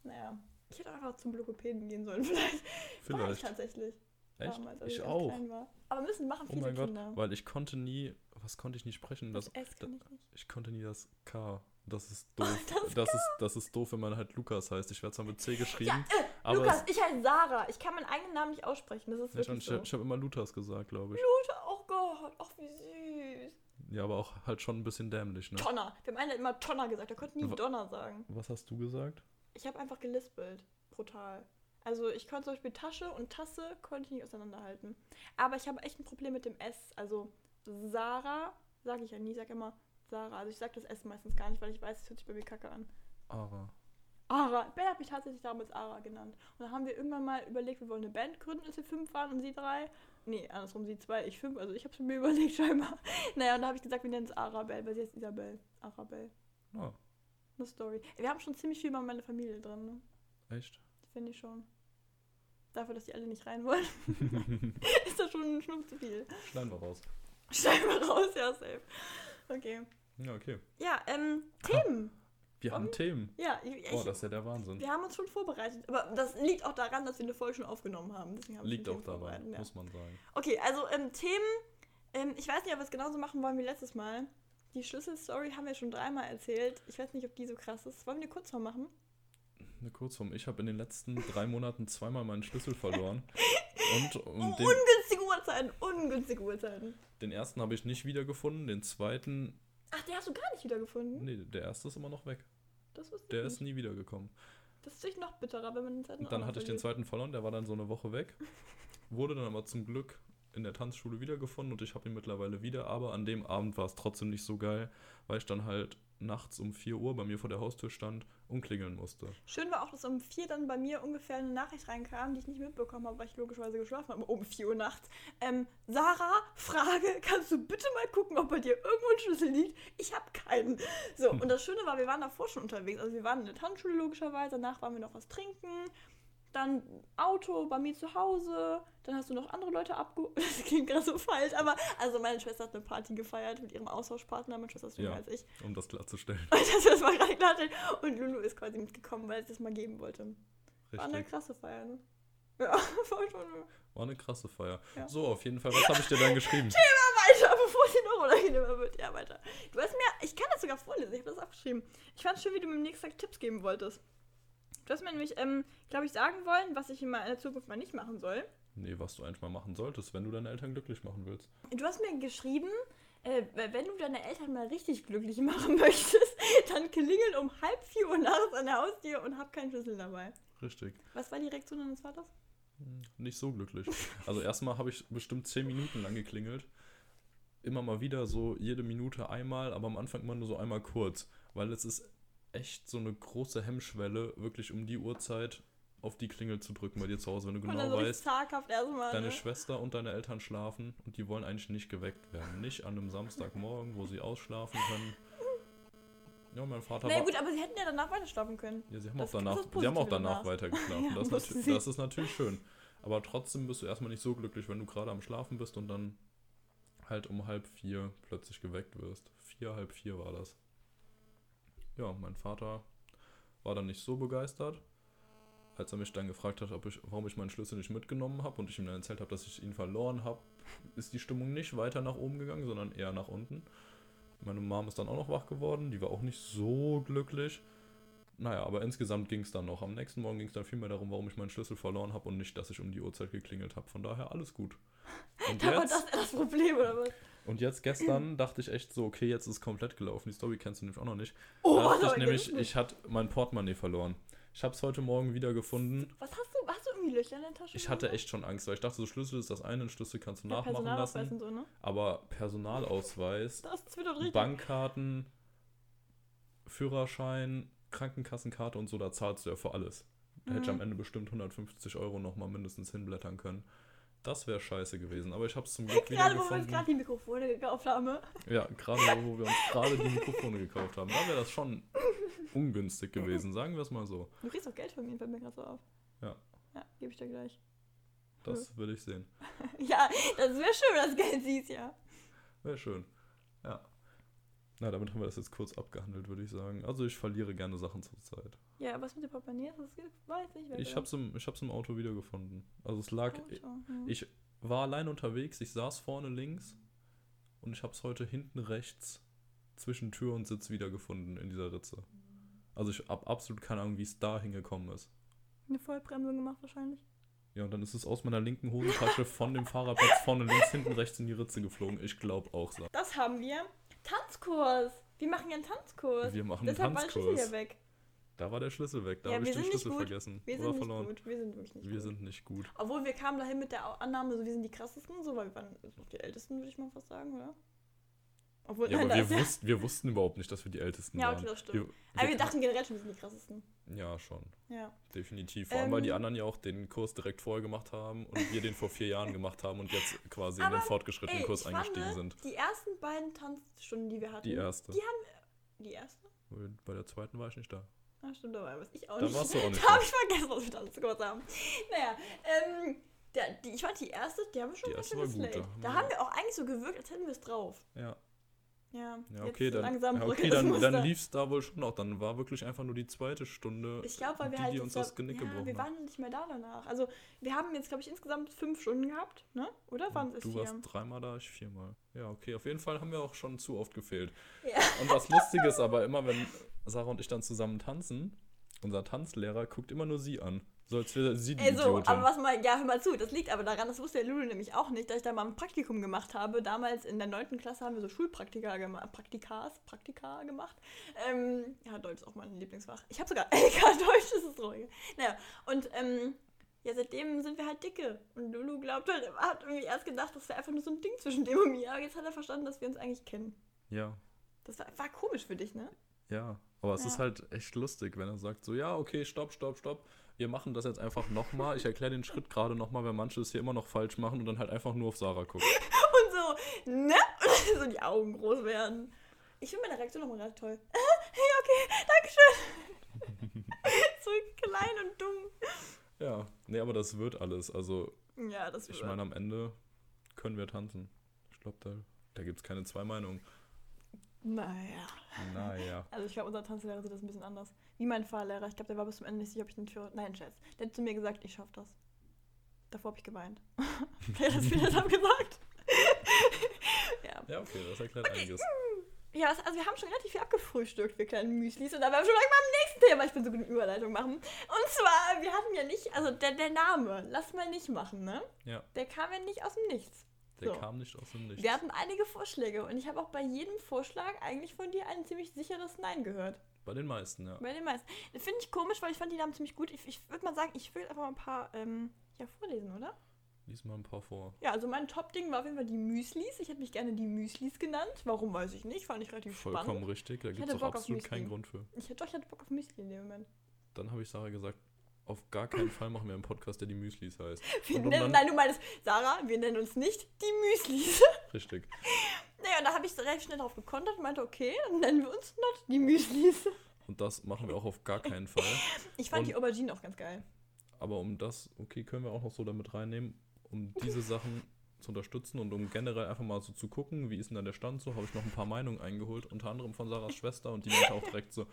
Naja. Ich hätte einfach zum Logopäden gehen sollen, vielleicht. War ich Vielleicht. tatsächlich. Echt? Damals, als ich ganz auch. Aber müssen machen Oh viele mein Gott, Kinder. weil ich konnte nie, was konnte ich nie sprechen? Das Das, S kann ich nicht. ich konnte nie das K. Das ist doof. Das Das, ist, das ist doof, wenn man halt Lukas heißt. Ich werde zwar mit C geschrieben, Ja, äh, aber Lukas, ich heiße Sarah. Ich kann meinen eigenen Namen nicht aussprechen. Das ist ich, wirklich ich, so. ich habe immer Luthas gesagt, glaube ich. Lute, oh Gott, ach wie süß. Ja, aber auch halt schon ein bisschen dämlich, ne? Tonner. Wir haben einen immer Tonner gesagt. Er konnte nie Donner sagen. Was hast du gesagt? Ich habe einfach gelispelt. Brutal. Also ich konnte zum Beispiel Tasche und Tasse konnte ich nicht auseinanderhalten. Aber ich habe echt ein Problem mit dem S. Also Sarah sage ich ja nie. Ich sage immer Sarah. Also ich sage das S meistens gar nicht, weil ich weiß, es hört sich bei mir kacke an. Ara. Ara. Ben hat mich tatsächlich damals Ara genannt. Und dann haben wir irgendwann mal überlegt, wir wollen eine Band gründen, als wir fünf waren und sie drei. Nee, andersrum, sie zwei, ich fünf. Also ich habe es mir überlegt scheinbar. Naja, und da habe ich gesagt, wir nennen es Arabelle, weil sie heißt Isabel. Arabelle. Ah, Eine Story. Wir haben schon ziemlich viel über meine Familie drin, ne? echt? Finde ich schon. Dafür, dass die alle nicht rein wollen, ist das schon ein Schnupp zu viel. Schneiden wir raus. Schneiden wir raus, ja, safe. Okay. Ja, okay. Ja, ähm, Themen. Wir haben Um, Themen. Ja, ich, Boah, das ist ja der Wahnsinn. wir haben uns schon vorbereitet. Aber das liegt auch daran, dass wir eine Folge schon aufgenommen haben. Deswegen haben Liegt auch daran, ja. muss man sagen. Okay, also ähm, Themen. Ähm, ich weiß nicht, ob wir es genauso machen wollen wie letztes Mal. Die Schlüsselstory haben wir schon dreimal erzählt. Ich weiß nicht, ob die so krass ist. Wollen wir eine Kurzform machen? Eine Kurzform. Ich habe in den letzten drei Monaten zweimal meinen Schlüssel verloren. Und, Oh, und den, ungünstige Uhrzeiten, ungünstige Uhrzeiten. den ersten habe ich nicht wiedergefunden. Den zweiten, Ach, den hast du gar nicht wiedergefunden? nee, der erste ist immer noch weg. Das wusste Der ist nie wiedergekommen. Das ist natürlich noch bitterer, wenn man den zweiten Und dann hatte ich den zweiten verloren, der war dann so eine Woche weg. Wurde dann aber zum Glück in der Tanzschule wiedergefunden und ich habe ihn mittlerweile wieder. Aber an dem Abend war es trotzdem nicht so geil, weil ich dann halt nachts um 4 Uhr bei mir vor der Haustür stand und klingeln musste. Schön war auch, dass um vier dann bei mir ungefähr eine Nachricht reinkam, die ich nicht mitbekommen habe, weil ich logischerweise geschlafen habe, um 4 Uhr nachts. Ähm, Sarah, Frage, kannst du bitte mal gucken, ob bei dir irgendwo ein Schlüssel liegt? Ich habe keinen. So, und das Schöne war, wir waren davor schon unterwegs. Also wir waren in der Tanzschule logischerweise, danach waren wir noch was trinken, dann Auto bei mir zu Hause, dann hast du noch andere Leute abgeholt. Das klingt gerade so falsch, aber also meine Schwester hat eine Party gefeiert mit ihrem Austauschpartner, meine Schwester ist jünger Ja. als ich. Um das klarzustellen. Und das ist mal klarstellen. Und Lulu ist quasi mitgekommen, weil ich das mal geben wollte. War eine Richtig. krasse Feier, ne? Ja, voll schon. War eine krasse Feier. Ja. So, auf jeden Fall, was habe ich dir dann geschrieben? Weiter, bevor sie noch unangenehmer wird. Ja, weiter. Du hast mir, ich kann das sogar vorlesen, ich habe das aufgeschrieben. Ich fand es schön, wie du mir am nächsten Tag Tipps geben wolltest. Du hast mir nämlich, ähm, glaube ich, sagen wollen, was ich in meiner Zukunft mal nicht machen soll. Nee, was du eigentlich mal machen solltest, wenn du deine Eltern glücklich machen willst. Du hast mir geschrieben, äh, wenn du deine Eltern mal richtig glücklich machen möchtest, dann klingel um halb vier Uhr nachts an der Haustür und hab keinen Schlüssel dabei. Richtig. Was war die Reaktion deines Vaters? Nicht so glücklich. Also erstmal habe ich bestimmt 10 Minuten lang geklingelt. Immer mal wieder so jede Minute einmal, aber am Anfang immer nur so einmal kurz. Weil es ist echt so eine große Hemmschwelle, wirklich um die Uhrzeit auf die Klingel zu drücken bei dir zu Hause, wenn du genau so richtig weißt, erstmal. deine ne? Schwester und deine Eltern schlafen und die wollen eigentlich nicht geweckt werden. Nicht an einem Samstagmorgen, wo sie ausschlafen können. Ja, mein Vater Na ja, war. gut, aber sie hätten ja danach weiter schlafen können. Ja, sie haben, Das- auch danach, sie haben auch danach weiter geschlafen. Ja, das, das ist natürlich schön. Aber trotzdem bist du erstmal nicht so glücklich, wenn du gerade am Schlafen bist und dann halt um halb vier plötzlich geweckt wirst. Vier, halb vier war das. Ja, mein Vater war dann nicht so begeistert, als er mich dann gefragt hat, ob ich, warum ich meinen Schlüssel nicht mitgenommen habe und ich ihm dann erzählt habe, dass ich ihn verloren habe, ist die Stimmung nicht weiter nach oben gegangen, sondern eher nach unten. Meine Mom ist dann auch noch wach geworden, die war auch nicht so glücklich. Naja, aber insgesamt ging es dann noch. Am nächsten Morgen ging es dann viel mehr darum, warum ich meinen Schlüssel verloren habe und nicht, dass ich um die Uhrzeit geklingelt habe. Von daher alles gut. Und Da war jetzt, das das Problem, oder was? Und jetzt gestern dachte ich echt so, okay, jetzt ist es komplett gelaufen. Die Story kennst du nämlich auch noch nicht. Oh, da dachte aber ich nämlich, ich hatte mein Portemonnaie verloren. Ich habe es heute Morgen wieder gefunden. Was hast du? Hast du irgendwie Löcher in der Tasche? Ich hatte echt schon Angst, weil ich dachte, so Schlüssel ist das eine, Schlüssel kannst du ja, nachmachen lassen. und so, ne? Aber Personalausweis. Bankkarten, Führerschein, Krankenkassenkarte und so, da zahlst du ja für alles. Da hätte ich Mhm. am Ende bestimmt 150 Euro nochmal mindestens hinblättern können. Das wäre scheiße gewesen, aber ich habe es zum Glück wieder Gerade wo wir uns gefunden. gerade die Mikrofone gekauft haben. ne? Ja, gerade wo wir uns gerade die Mikrofone gekauft haben. Da wäre das schon ungünstig gewesen, sagen wir es mal so. Du kriegst auch Geld von mir, fällt mir gerade so auf. Ja. Ja, gebe ich dir gleich. Das will ich sehen. Ja, das wäre schön, wenn das Geld siehst, ja. Wäre schön. Ja. Na, damit haben wir das jetzt kurz abgehandelt, würde ich sagen. Also ich verliere gerne Sachen zur Zeit. Ja, was mit dem Portemonnaie? Das jetzt nicht. Ich hab's, im, ich hab's im Auto wiedergefunden. Also es lag, Auto, hm. ich war allein unterwegs, ich saß vorne links und ich hab's heute hinten rechts zwischen Tür und Sitz wiedergefunden in dieser Ritze. Also ich hab absolut keine Ahnung, wie es da hingekommen ist. Eine Vollbremsung gemacht wahrscheinlich. Ja, und dann ist es aus meiner linken Hosentasche von dem Fahrradplatz vorne links, hinten rechts in die Ritze geflogen. Ich glaube auch. so. Das haben wir. Tanzkurs. Wir machen ja einen Tanzkurs. Wir machen einen Deshalb war der Schlüssel Tanzkurs. weg. Da war der Schlüssel weg. Da Ja, habe ich den Schlüssel gut. vergessen. Wir Oder sind nicht verloren. gut. Wir sind wirklich nicht Wir gut. sind nicht gut. Obwohl wir kamen dahin mit der Annahme, so wir sind die krassesten, so weil wir waren noch die ältesten, würde ich mal fast sagen, oder? Obwohl, Ja, aber wir, ist wussten, wir wussten überhaupt nicht, dass wir die Ältesten Ja, waren. okay, das stimmt. Wir, Aber wir wir- dachten generell schon, wir sind die krassesten. Ja, schon. Ja. Definitiv. Vor allem, weil die Ähm. anderen ja auch den Kurs direkt vorher gemacht haben und wir den vor vier Jahren gemacht haben und jetzt quasi in Aber, den fortgeschrittenen Ey, Kurs eingestiegen fand, sind. Die ersten beiden Tanzstunden, die wir hatten. Die erste. Die haben. Die erste? Bei der zweiten war ich nicht da. Ah, stimmt, dabei weiß ich auch Da nicht. warst du auch nicht Da da. habe ich vergessen, was wir Tanzkurs haben. Naja, ähm. Der, die, ich fand die erste, die haben wir schon Die ein erste bisschen war gut, da Da wir- haben wir auch eigentlich so gewirkt, als hätten wir es drauf. Ja, Ja, ja okay, dann, langsam ja, okay, dann, dann lief es da wohl schon noch. Dann war wirklich einfach nur die zweite Stunde, Ich glaube, weil wir die, halt die uns da- das Genick ja, gebrochen wir waren nicht mehr da danach. Also wir haben jetzt, glaube ich, insgesamt fünf Stunden gehabt, ne? Oder waren es Du vier? warst dreimal da, ich viermal. Ja, okay, auf jeden Fall haben wir auch schon zu oft gefehlt. Ja. Und das Lustige ist aber immer, wenn Sarah und ich dann zusammen tanzen, unser Tanzlehrer guckt immer nur sie an. So als wäre sie die Ey, so, Idiotin. aber was mal, ja, hör mal zu, das liegt aber daran, das wusste der Lulu nämlich auch nicht, dass ich da mal ein Praktikum gemacht habe. Damals in der 9. Klasse haben wir so Schulpraktika gemacht, Praktikas, Praktika gemacht. Ähm, ja, Deutsch ist auch mein Lieblingsfach. Ich habe sogar LK Deutsch, das ist ruhig. Naja, und ähm, ja, seitdem sind wir halt dicke. Und Lulu glaubt halt, hat irgendwie erst gedacht, das wäre einfach nur so ein Ding zwischen dem und mir. Aber jetzt hat er verstanden, dass wir uns eigentlich kennen. ja, Das war, war komisch für dich, ne? ja. Aber es Ja. ist halt echt lustig, wenn er sagt so, ja, okay, stopp, stopp, stopp. Wir machen das jetzt einfach nochmal. Ich erkläre den Schritt gerade nochmal, weil manche es hier immer noch falsch machen und dann halt einfach nur auf Sarah gucken. Und so, ne? Und so die Augen groß werden. Ich finde meine Reaktion nochmal gerade toll. hey, okay, Dankeschön. so klein und dumm. Ja, nee, aber das wird alles. Also, Ja, das ich wird- meine, am Ende können wir tanzen. Ich glaube, da, da gibt es keine zwei Meinungen. Naja. Naja. Also ich glaube, unser Tanzlehrer sieht das ein bisschen anders. Wie mein Fahrlehrer. Ich glaube, der war bis zum Ende nicht sicher, ob ich den Führer... Nein, Scherz. Der hat zu mir gesagt, ich schaff das. Davor habe ich geweint. der hat das wieder gesagt. ja. Ja, okay, das erklärt einiges. Ja, also wir haben schon relativ viel abgefrühstückt, wir kleinen Müslis. Und da werden wir schon direkt beim nächsten Thema. Ich bin so gut in Überleitung machen. Und zwar, wir hatten ja nicht, also der, der Name, lass mal nicht machen, ne? Ja, Der kam ja nicht aus dem Nichts. Der So. kam nicht aus dem Nichts. Wir hatten einige Vorschläge und ich habe auch bei jedem Vorschlag eigentlich von dir ein ziemlich sicheres Nein gehört. Bei den meisten, ja. Bei den meisten. Finde ich komisch, weil ich fand die Namen ziemlich gut. Ich, ich würde mal sagen, ich will einfach mal ein paar ähm, ja, vorlesen, oder? Lies mal ein paar vor. Ja, also mein Top-Ding war auf jeden Fall die Müslis. Ich hätte mich gerne die Müslis genannt. Warum, weiß ich nicht. Fand ich relativ Vollkommen spannend. richtig, da gibt es auch Bock absolut keinen. Grund für. Ich hätte doch, ich hatte Bock auf Müsli in dem Moment. Dann habe ich Sarah gesagt, auf gar keinen Fall machen wir einen Podcast, der die Müslis heißt. Wir Und nennen, nein, du meinst, Sarah, wir nennen uns nicht die Müslis. Richtig. naja, und da habe ich relativ schnell drauf gekontert und meinte, okay, dann nennen wir uns not die Müslis. Und das machen wir auch auf gar keinen Fall. Ich fand Und- die Aubergine auch ganz geil. Aber um das, okay, können wir auch noch so damit reinnehmen, um diese Sachen zu unterstützen und um generell einfach mal so zu gucken, wie ist denn da der Stand so, habe ich noch ein paar Meinungen eingeholt, unter anderem von Sarahs Schwester und die meinte auch direkt so,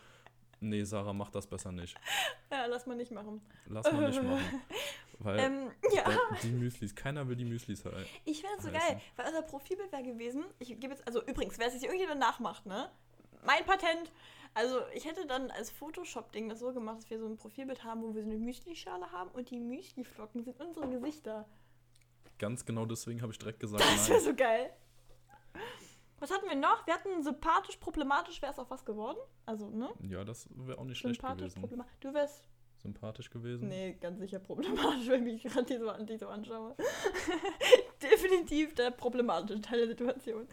nee, Sarah, mach das besser nicht. Ja, lass mal nicht machen. Lass mal nicht machen. Weil Ähm, ja. die Müslis, keiner will die Müslis halt. Ich finde das so geil, weil unser Profilbild wäre gewesen, ich gebe jetzt, also übrigens, wer es jetzt irgendjemand nachmacht, ne? Mein Patent. Also ich hätte dann als Photoshop-Ding das so gemacht, dass wir so ein Profilbild haben, wo wir so eine Müsli-Schale haben und die Müsli-Flocken sind unsere Gesichter. Ganz genau deswegen habe ich direkt gesagt, Das wäre so geil. Was hatten wir noch? Wir hatten sympathisch, problematisch, wäre es auch was geworden? Also, ne? Ja, das wäre auch nicht schlecht Sympathisch, gewesen. problematisch. Du wärst, Sympathisch gewesen. nee, ganz sicher problematisch, wenn ich gerade die so, die so anschaue. Definitiv der problematische Teil der Situation.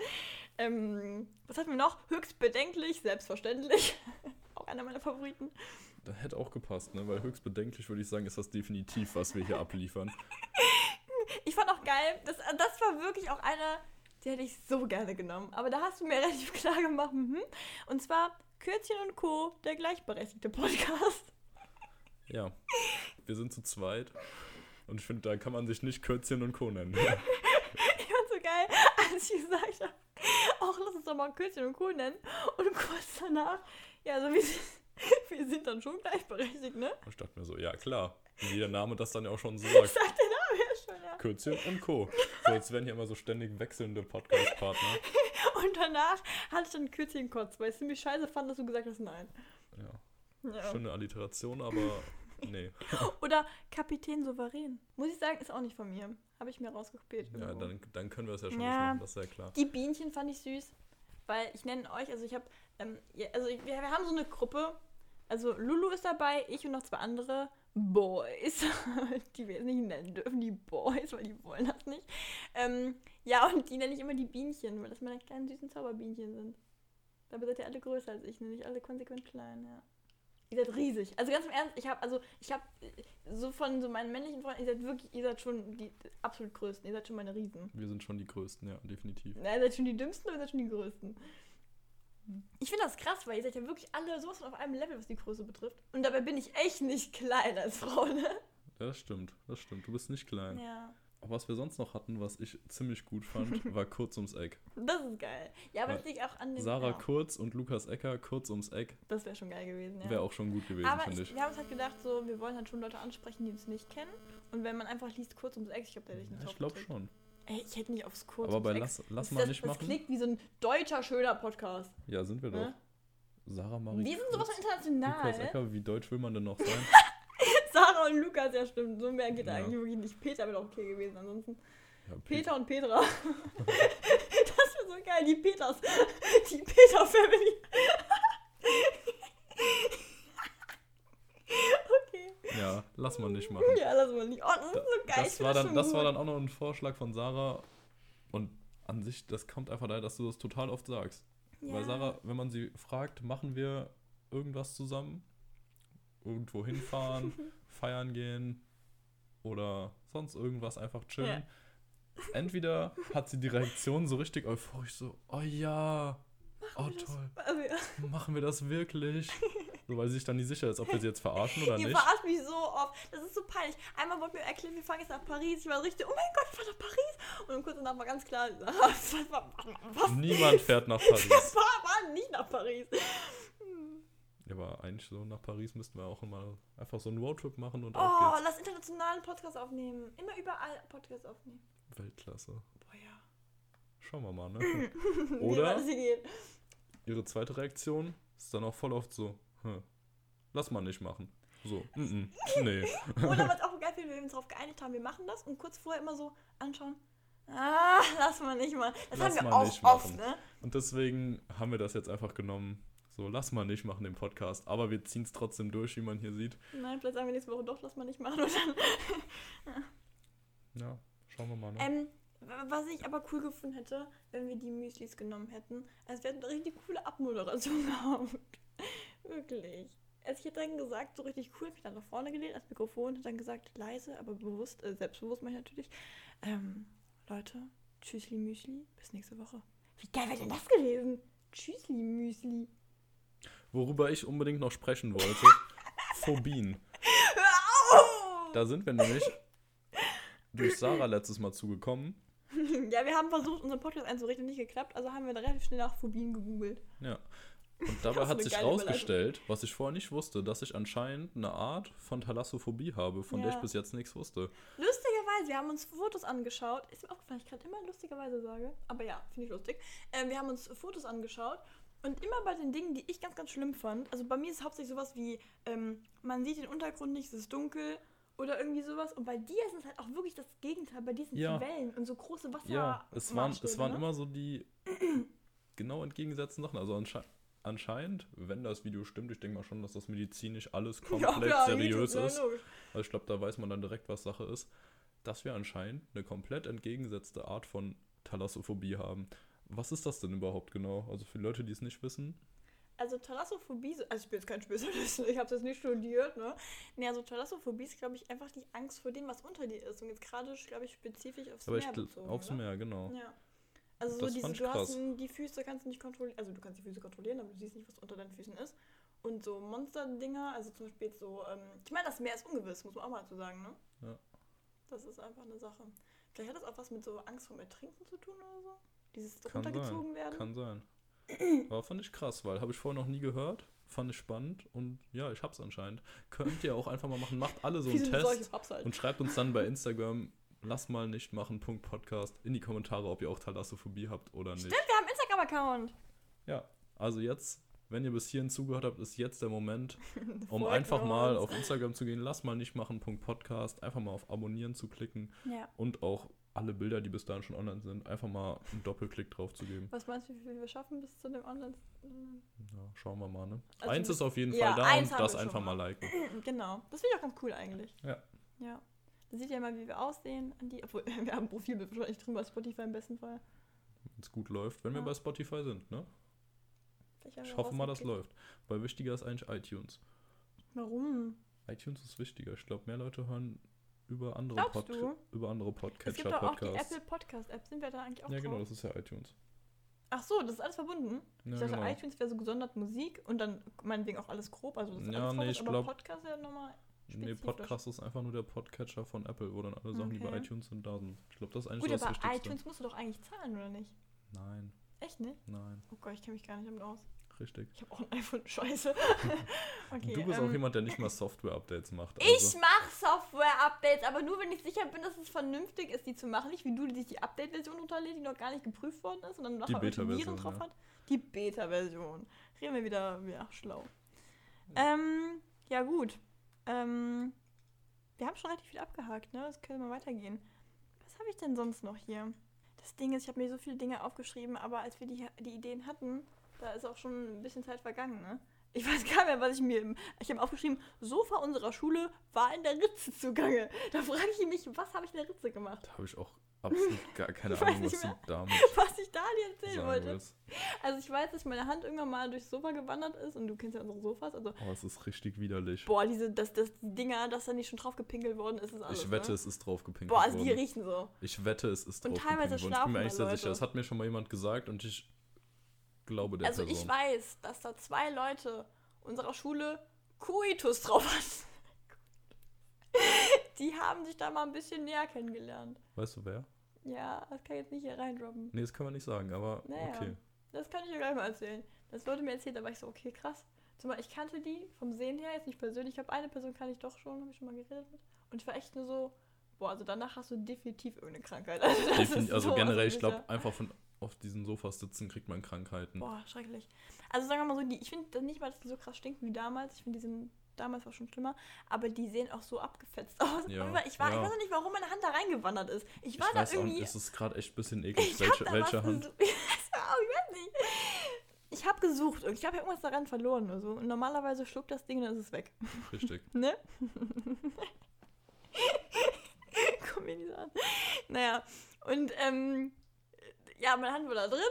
Ähm, was hatten wir noch? Höchst bedenklich, selbstverständlich. auch einer meiner Favoriten. Das hätte auch gepasst, ne? Weil höchst bedenklich würde ich sagen, ist das definitiv, was wir hier abliefern. Ich fand auch geil, das, das war wirklich auch einer, die hätte ich so gerne genommen. Aber da hast du mir relativ klar gemacht, mhm. Und zwar Kürzchen und Co., der gleichberechtigte Podcast. Ja, wir sind zu zweit. Und ich finde, da kann man sich nicht Kürzchen und Co. nennen. Ich fand so geil, als ich gesagt habe, auch lass uns doch mal Kürzchen und Co. nennen. Und kurz danach, ja, so wie sie, wir sind dann schon gleichberechtigt, ne? Und ich dachte mir so, ja klar, wie der Name das dann ja auch schon so Ich sagt. sag den Namen ja schon, ja. Kürzchen und Co. So, als wären hier immer so ständig wechselnde Podcast-Partner. Und danach hatte ich dann Kürzchen kurz, weil ich es ziemlich scheiße fand, dass du gesagt hast, nein. Ja, Ja. schöne Alliteration, aber nee. Oder Kapitän Souverän. Muss ich sagen, ist auch nicht von mir. Habe ich mir rausgekopiert. Ja, dann, dann können wir es ja schon Ja. nicht machen, das ist ja klar. Die Bienchen fand ich süß, weil ich nenne euch, also ich habe, ähm, also ich, wir, wir haben so eine Gruppe, also Lulu ist dabei, ich und noch zwei andere Boys, die wir jetzt nicht nennen dürfen, die Boys, weil die wollen das nicht. Ähm, ja, und die nenne ich immer die Bienchen, weil das meine kleinen süßen Zauberbienchen sind. Dabei seid ihr alle größer als ich, nämlich alle konsequent klein, ja. Ihr seid riesig. Also ganz im Ernst, ich habe, also ich habe so von so meinen männlichen Freunden, ihr seid wirklich, ihr seid schon die absolut größten, ihr seid schon meine Riesen. Wir sind schon die Größten, ja, definitiv. Na, ihr seid schon die dümmsten oder ihr seid schon die größten? Ich finde das krass, weil ihr seid ja wirklich alle sowas von auf einem Level, was die Größe betrifft. Und dabei bin ich echt nicht klein als Frau, ne? Ja, das stimmt, das stimmt. Du bist nicht klein. Ja. Aber was wir sonst noch hatten, was ich ziemlich gut fand, war kurz ums Eck. Das ist geil. Ja, aber Ja. das liegt auch an dem. Sarah ja, Kurz und Lukas Ecker, kurz ums Eck, Das wäre schon geil gewesen, ja. wäre auch schon gut gewesen, finde ich, wir haben uns halt gedacht, so, wir wollen halt schon Leute ansprechen, die uns nicht kennen. Und wenn man einfach liest, kurz ums Eck, ich glaube, der hätte ich nicht Ja, ich glaube schon. Ey, ich hätte nicht aufs kurz Aber bei. Lass, lass das, mal das, nicht das machen. klingt wie so ein deutscher, schöner Podcast. Ja, sind wir doch. Ne? Sarah Marie. Wir sind sowas von international, Lukas ne? Ecker, wie deutsch will man denn noch sein? Sarah und Lukas, ja stimmt. So mehr geht Ja. eigentlich wirklich nicht. Peter wäre auch okay gewesen ansonsten. Ja, Peter und Petra. das wäre so geil, die Peters. Die Peter-Family. okay. Ja, lass mal nicht machen. Ja, lass mal nicht. Oh, das ist so geil. Das, war dann, das war gut. dann auch noch ein Vorschlag von Sarah. Und an sich, das kommt einfach daher, dass du das total oft sagst. Weil Ja. Sarah, wenn man sie fragt, machen wir irgendwas zusammen? Irgendwo hinfahren, feiern gehen oder sonst irgendwas, einfach chillen. Entweder hat sie die Reaktion so richtig euphorisch, so, oh ja, oh toll, Also, ja. machen wir das wirklich? So, weil sie sich dann nicht sicher ist, ob wir sie jetzt verarschen oder Ihr nicht. verarscht mich so oft. Das ist so peinlich. Einmal wollte mir erklären, wir fahren jetzt nach Paris. Ich war so richtig, oh mein Gott, ich fahr nach Paris. Und dann kurz danach war ganz klar, was, was, Niemand fährt nach wir Paris. fahren waren nicht nach Paris. Ja, aber eigentlich so nach Paris müssten wir auch immer einfach so einen Roadtrip machen und Oh, auf geht's. lass internationalen Podcast aufnehmen. Immer überall Podcast aufnehmen. Weltklasse. Boah, ja. Schauen wir mal, ne? Oder ihre zweite Reaktion ist dann auch voll oft so, hm, lass mal nicht machen. So, mm -mm, nee. Oder was auch geil finde, wenn wir uns darauf geeinigt haben, wir machen das und kurz vorher immer so anschauen. Ah, lass mal nicht mal. Das Lass haben wir auch oft, machen. ne? Und deswegen haben wir das jetzt einfach genommen. So, lass mal nicht machen den Podcast. Aber wir ziehen es trotzdem durch, wie man hier sieht. Nein, vielleicht sagen wir nächste Woche doch, lass mal nicht machen. Und dann Ja, schauen wir mal, ne? Ähm, was ich aber cool gefunden hätte, wenn wir die Müslis genommen hätten, also wir hätten eine richtig coole Abmoderation gehabt. Wirklich. Also ich hätte dann gesagt, so richtig cool, mich dann nach vorne gelehnt als Mikrofon, hätte dann gesagt, leise, aber bewusst, äh, selbstbewusst meine ich natürlich. Ähm, Leute, Tschüssli Müsli, bis nächste Woche. Wie geil wäre denn das gewesen? Tschüssli Müsli. Worüber ich unbedingt noch sprechen wollte, Phobien. Hör auf! Da sind wir nämlich durch Sarah letztes Mal zugekommen. Ja, wir haben versucht, unseren Podcast einzurichten, nicht geklappt, also haben wir dann relativ schnell nach Phobien gegoogelt. Ja. Und dabei hat sich rausgestellt, was ich vorher nicht wusste, dass ich anscheinend eine Art von Thalassophobie habe, von der Ja. ich bis jetzt nichts wusste. Lustigerweise, wir haben uns Fotos angeschaut. Ist mir aufgefallen, ich gerade immer lustigerweise sage. Aber ja, finde ich lustig. Ähm, wir haben uns Fotos angeschaut. Und immer bei den Dingen, die ich ganz, ganz schlimm fand. Also bei mir ist es hauptsächlich sowas wie, ähm, man sieht den Untergrund nicht, es ist dunkel. Oder irgendwie sowas. Und bei dir ist es halt auch wirklich das Gegenteil. Bei dir sind Ja. die Wellen und so große Wasser. Ja, es waren, es waren ne? immer so die genau entgegengesetzten Sachen. Also ansche anscheinend, wenn das Video stimmt, ich denke mal schon, dass das medizinisch alles komplett seriös YouTube, ist. Ja. Also ich glaube, da weiß man dann direkt, was Sache ist. Dass wir anscheinend eine komplett entgegengesetzte Art von Thalassophobie haben. Was ist das denn überhaupt genau? Also für Leute, die es nicht wissen. Also Thalassophobie, so- also ich bin jetzt kein Spezialist, ich habe das nicht studiert, ne? Nee, also Thalassophobie ist, glaube ich, einfach die Angst vor dem, was unter dir ist. Und jetzt gerade, glaube ich, spezifisch aufs Aber Meer ich bezogen. aufs ne? Meer, genau. Ja. Also Das so diese, du hast die Füße kannst du nicht kontrollieren, also du kannst die Füße kontrollieren, aber du siehst nicht, was unter deinen Füßen ist. Und so Monster-Dinger, also zum Beispiel jetzt so, ähm, ich meine, das Meer ist ungewiss, muss man auch mal dazu sagen, ne? Ja. Das ist einfach eine Sache. Vielleicht hat das auch was mit so Angst vor Ertrinken zu tun oder so? Dieses Kann runtergezogen sein. werden? Kann sein. Aber fand ich krass, weil habe ich vorher noch nie gehört. Fand ich spannend und ja, ich hab's anscheinend. Könnt ihr auch einfach mal machen. Macht alle so einen Test halt. und schreibt uns dann bei Instagram, lass mal nicht machen, Punkt Podcast, in die Kommentare, ob ihr auch Thalassophobie habt oder nicht. Stimmt, wir haben einen Instagram-Account. Ja, also jetzt, wenn ihr bis hierhin zugehört habt, ist jetzt der Moment, um einfach mal uns. auf Instagram zu gehen, lass mal nicht machen, Punkt Podcast, einfach mal auf Abonnieren zu klicken Ja. und auch alle Bilder, die bis dahin schon online sind, einfach mal einen Doppelklick drauf zu geben. Was meinst du, wie viel wir schaffen bis zu dem Online? Ja, schauen wir mal, ne? Also eins ist auf jeden ja, Fall da und das einfach mal mal. liken. Genau. Das finde ich auch ganz cool eigentlich. Ja. Ja. Da seht ihr mal, wie wir aussehen. An die, obwohl, wir haben ein Profilbild wahrscheinlich drin bei Spotify im besten Fall. Wenn es gut läuft, wenn wir Ja. bei Spotify sind, ne? Ich wir hoffe mal, das läuft. Weil wichtiger ist eigentlich iTunes. Warum? iTunes ist wichtiger. Ich glaube, mehr Leute hören über andere, du? über andere Es gibt Podcatcher, doch auch die Podcasts. Apple Podcast App. Sind wir da eigentlich auch Ja, genau, drauf? das ist ja iTunes. Ach so, das ist alles verbunden. Ja, ich dachte, genau. iTunes wäre so gesondert Musik und dann meinetwegen auch alles grob. Also das ist Ja, alles nee, ich glaub- Podcast ja nochmal Nee, spezifisch. Podcast ist einfach nur der Podcatcher von Apple, wo dann alle Sachen, die bei Okay. iTunes sind, da sind. Ich glaube, das ist eigentlich Gut, so das aber Wichtigste. iTunes musst du doch eigentlich zahlen, oder nicht? Nein, Echt nicht? nein, Oh Gott, ich kenne mich gar nicht damit aus. richtig. Ich habe auch ein iPhone. Scheiße. okay, du bist ähm, auch jemand, der nicht mal Software-Updates macht. Ich Also, mache Software-Updates, aber nur wenn ich sicher bin, dass es vernünftig ist, die zu machen. Nicht wie du, die sich die Update-Version runterlädt, die noch gar nicht geprüft worden ist und dann irgendwelche Beta-Version, Viren drauf ja. hat. Die Beta-Version. Reden wir wieder, ja, schlau. Ähm, ja gut. Ähm, wir haben schon relativ viel abgehakt, ne? Das können wir weitergehen. Was habe ich denn sonst noch hier? Das Ding ist, ich habe mir so viele Dinge aufgeschrieben, aber als wir die, die Ideen hatten, da ist auch schon ein bisschen Zeit vergangen, ne? Ich weiß gar nicht mehr, was ich mir. Ich habe aufgeschrieben, Sofa unserer Schule war in der Ritze zugange. Da frage ich mich, was habe ich in der Ritze gemacht? Da habe ich auch absolut gar keine Ich weiß Ahnung, was mehr. Was ich da dir erzählen wollte. willst. Also ich weiß, dass meine Hand irgendwann mal durchs Sofa gewandert ist und du kennst ja unsere Sofas. Also, Oh, es ist richtig widerlich. boah, diese, das, das, die Dinger, dass da nicht schon drauf gepinkelt worden ist, ist alles. ich wette, ne? es ist drauf gepinkelt Boah, also die worden. riechen so. Ich wette, es ist Und drauf teilweise gepinkelt worden. Ich bin mir eigentlich sehr sicher. Das hat mir schon mal jemand gesagt und ich glaube der Also Person. ich weiß, dass da zwei Leute unserer Schule Coitus drauf hatten. Die haben sich da mal ein bisschen näher kennengelernt. Weißt du wer? Ja, das kann ich jetzt nicht hier reindroppen. Nee, das kann man nicht sagen, aber Naja. okay. Das kann ich dir gleich mal erzählen. Das wurde mir erzählt, da war ich so, okay, krass. Zumal ich kannte die vom Sehen her, jetzt nicht persönlich. Ich glaube, eine Person kann ich doch schon, habe ich schon mal geredet mit. Und ich war echt nur so, boah, also danach hast du definitiv irgendeine Krankheit. Also, Defin also so generell, ich glaube, einfach von auf diesen Sofas sitzen kriegt man Krankheiten. Boah, schrecklich. Also sagen wir mal so, die, ich finde nicht mal, dass die so krass stinken wie damals. Ich finde, die sind damals war schon schlimmer. Aber die sehen auch so abgefetzt aus. Ja, ich, war, ich ja. weiß auch nicht, warum meine Hand da reingewandert ist. Ich Ich war da weiß auch irgendwie. nicht, es ist gerade echt ein bisschen eklig, ich welche, welche Hand. ich weiß nicht. Ich habe gesucht und ich habe ja irgendwas daran verloren oder so. Und normalerweise schluckt das Ding und dann ist es weg. Richtig. Ne? Komm mir nicht an. Naja, und ähm, ja, meine Hand war da drin.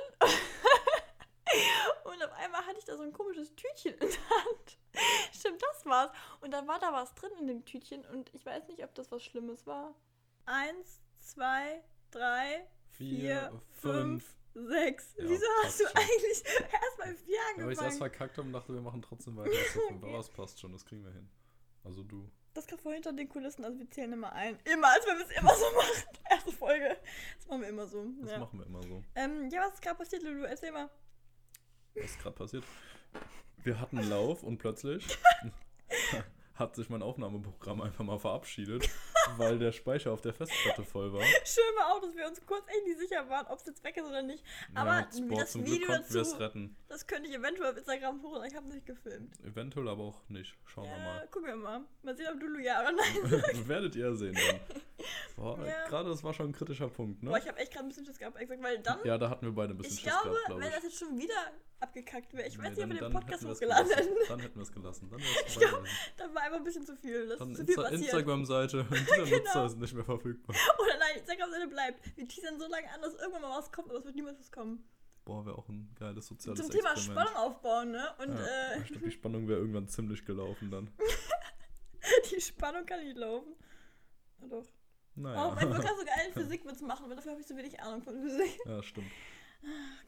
Und auf einmal hatte ich da so ein komisches Tütchen in der Hand. Stimmt, das war's. Und dann war da was drin in dem Tütchen und ich weiß nicht, ob das was Schlimmes war. Eins, zwei, drei, vier, fünf, sechs. Ja, Wieso hast du schon. eigentlich erst bei vier Ja, weil ich erst angefangen? verkackt habe und dachte, wir machen trotzdem weiter. fünf. Aber es passt schon, das kriegen wir hin. Also du. Das kommt vor hinter den Kulissen, also wir zählen immer ein. Immer, als wenn wir es immer so machen. Erste Folge. Das machen wir immer so. Das Ja, machen wir immer so. ähm, ja was ist gerade passiert, Lulu? Erzähl mal. Was ist gerade passiert? Wir hatten einen Lauf und plötzlich hat sich mein Aufnahmeprogramm einfach mal verabschiedet, weil der Speicher auf der Festplatte voll war. Schön war auch, dass wir uns kurz echt nicht sicher waren, ob es jetzt weg ist oder nicht. Aber ja, boah, das zum Glück Video wir dazu- retten. Das könnte ich eventuell auf Instagram holen. Ich habe nicht gefilmt. Eventuell aber auch nicht. Schauen wir Ja, mal. gucken wir mal. Mal sehen, ob Lulu ja oder nein. Werdet ihr sehen dann. Boah, Ja. gerade das war schon ein kritischer Punkt, ne? Boah, ich habe echt gerade ein bisschen Schiss gehabt, weil dann. Ja, da hatten wir beide ein bisschen ich Schiss glaube, gehabt, glaube wenn ich. das jetzt schon wieder abgekackt wäre, ich weiß Nee, nicht, ob wir den Podcast hochgeladen hätten. Dann hätten wir es gelassen. Dann wäre es Ich glaub. Dann war einfach ein bisschen zu viel. Das Dann zu viel Insta. Instagram-Seite. Dieser Genau. Nutzer ist nicht mehr verfügbar. Oder nein, Instagram-Seite bleibt. Wir teasern so lange an, dass irgendwann mal was kommt, aber es wird niemals was kommen. Boah, wäre auch ein geiles soziales Zum Thema Experiment. Spannung aufbauen, ne? Und ja, äh, ich glaube, die Spannung wäre irgendwann ziemlich gelaufen dann. die Spannung kann nicht laufen. Na doch. Naja. Oh, mein Gott, du geil Physik mitmachen, aber dafür habe ich so wenig Ahnung von Physik. ja, stimmt.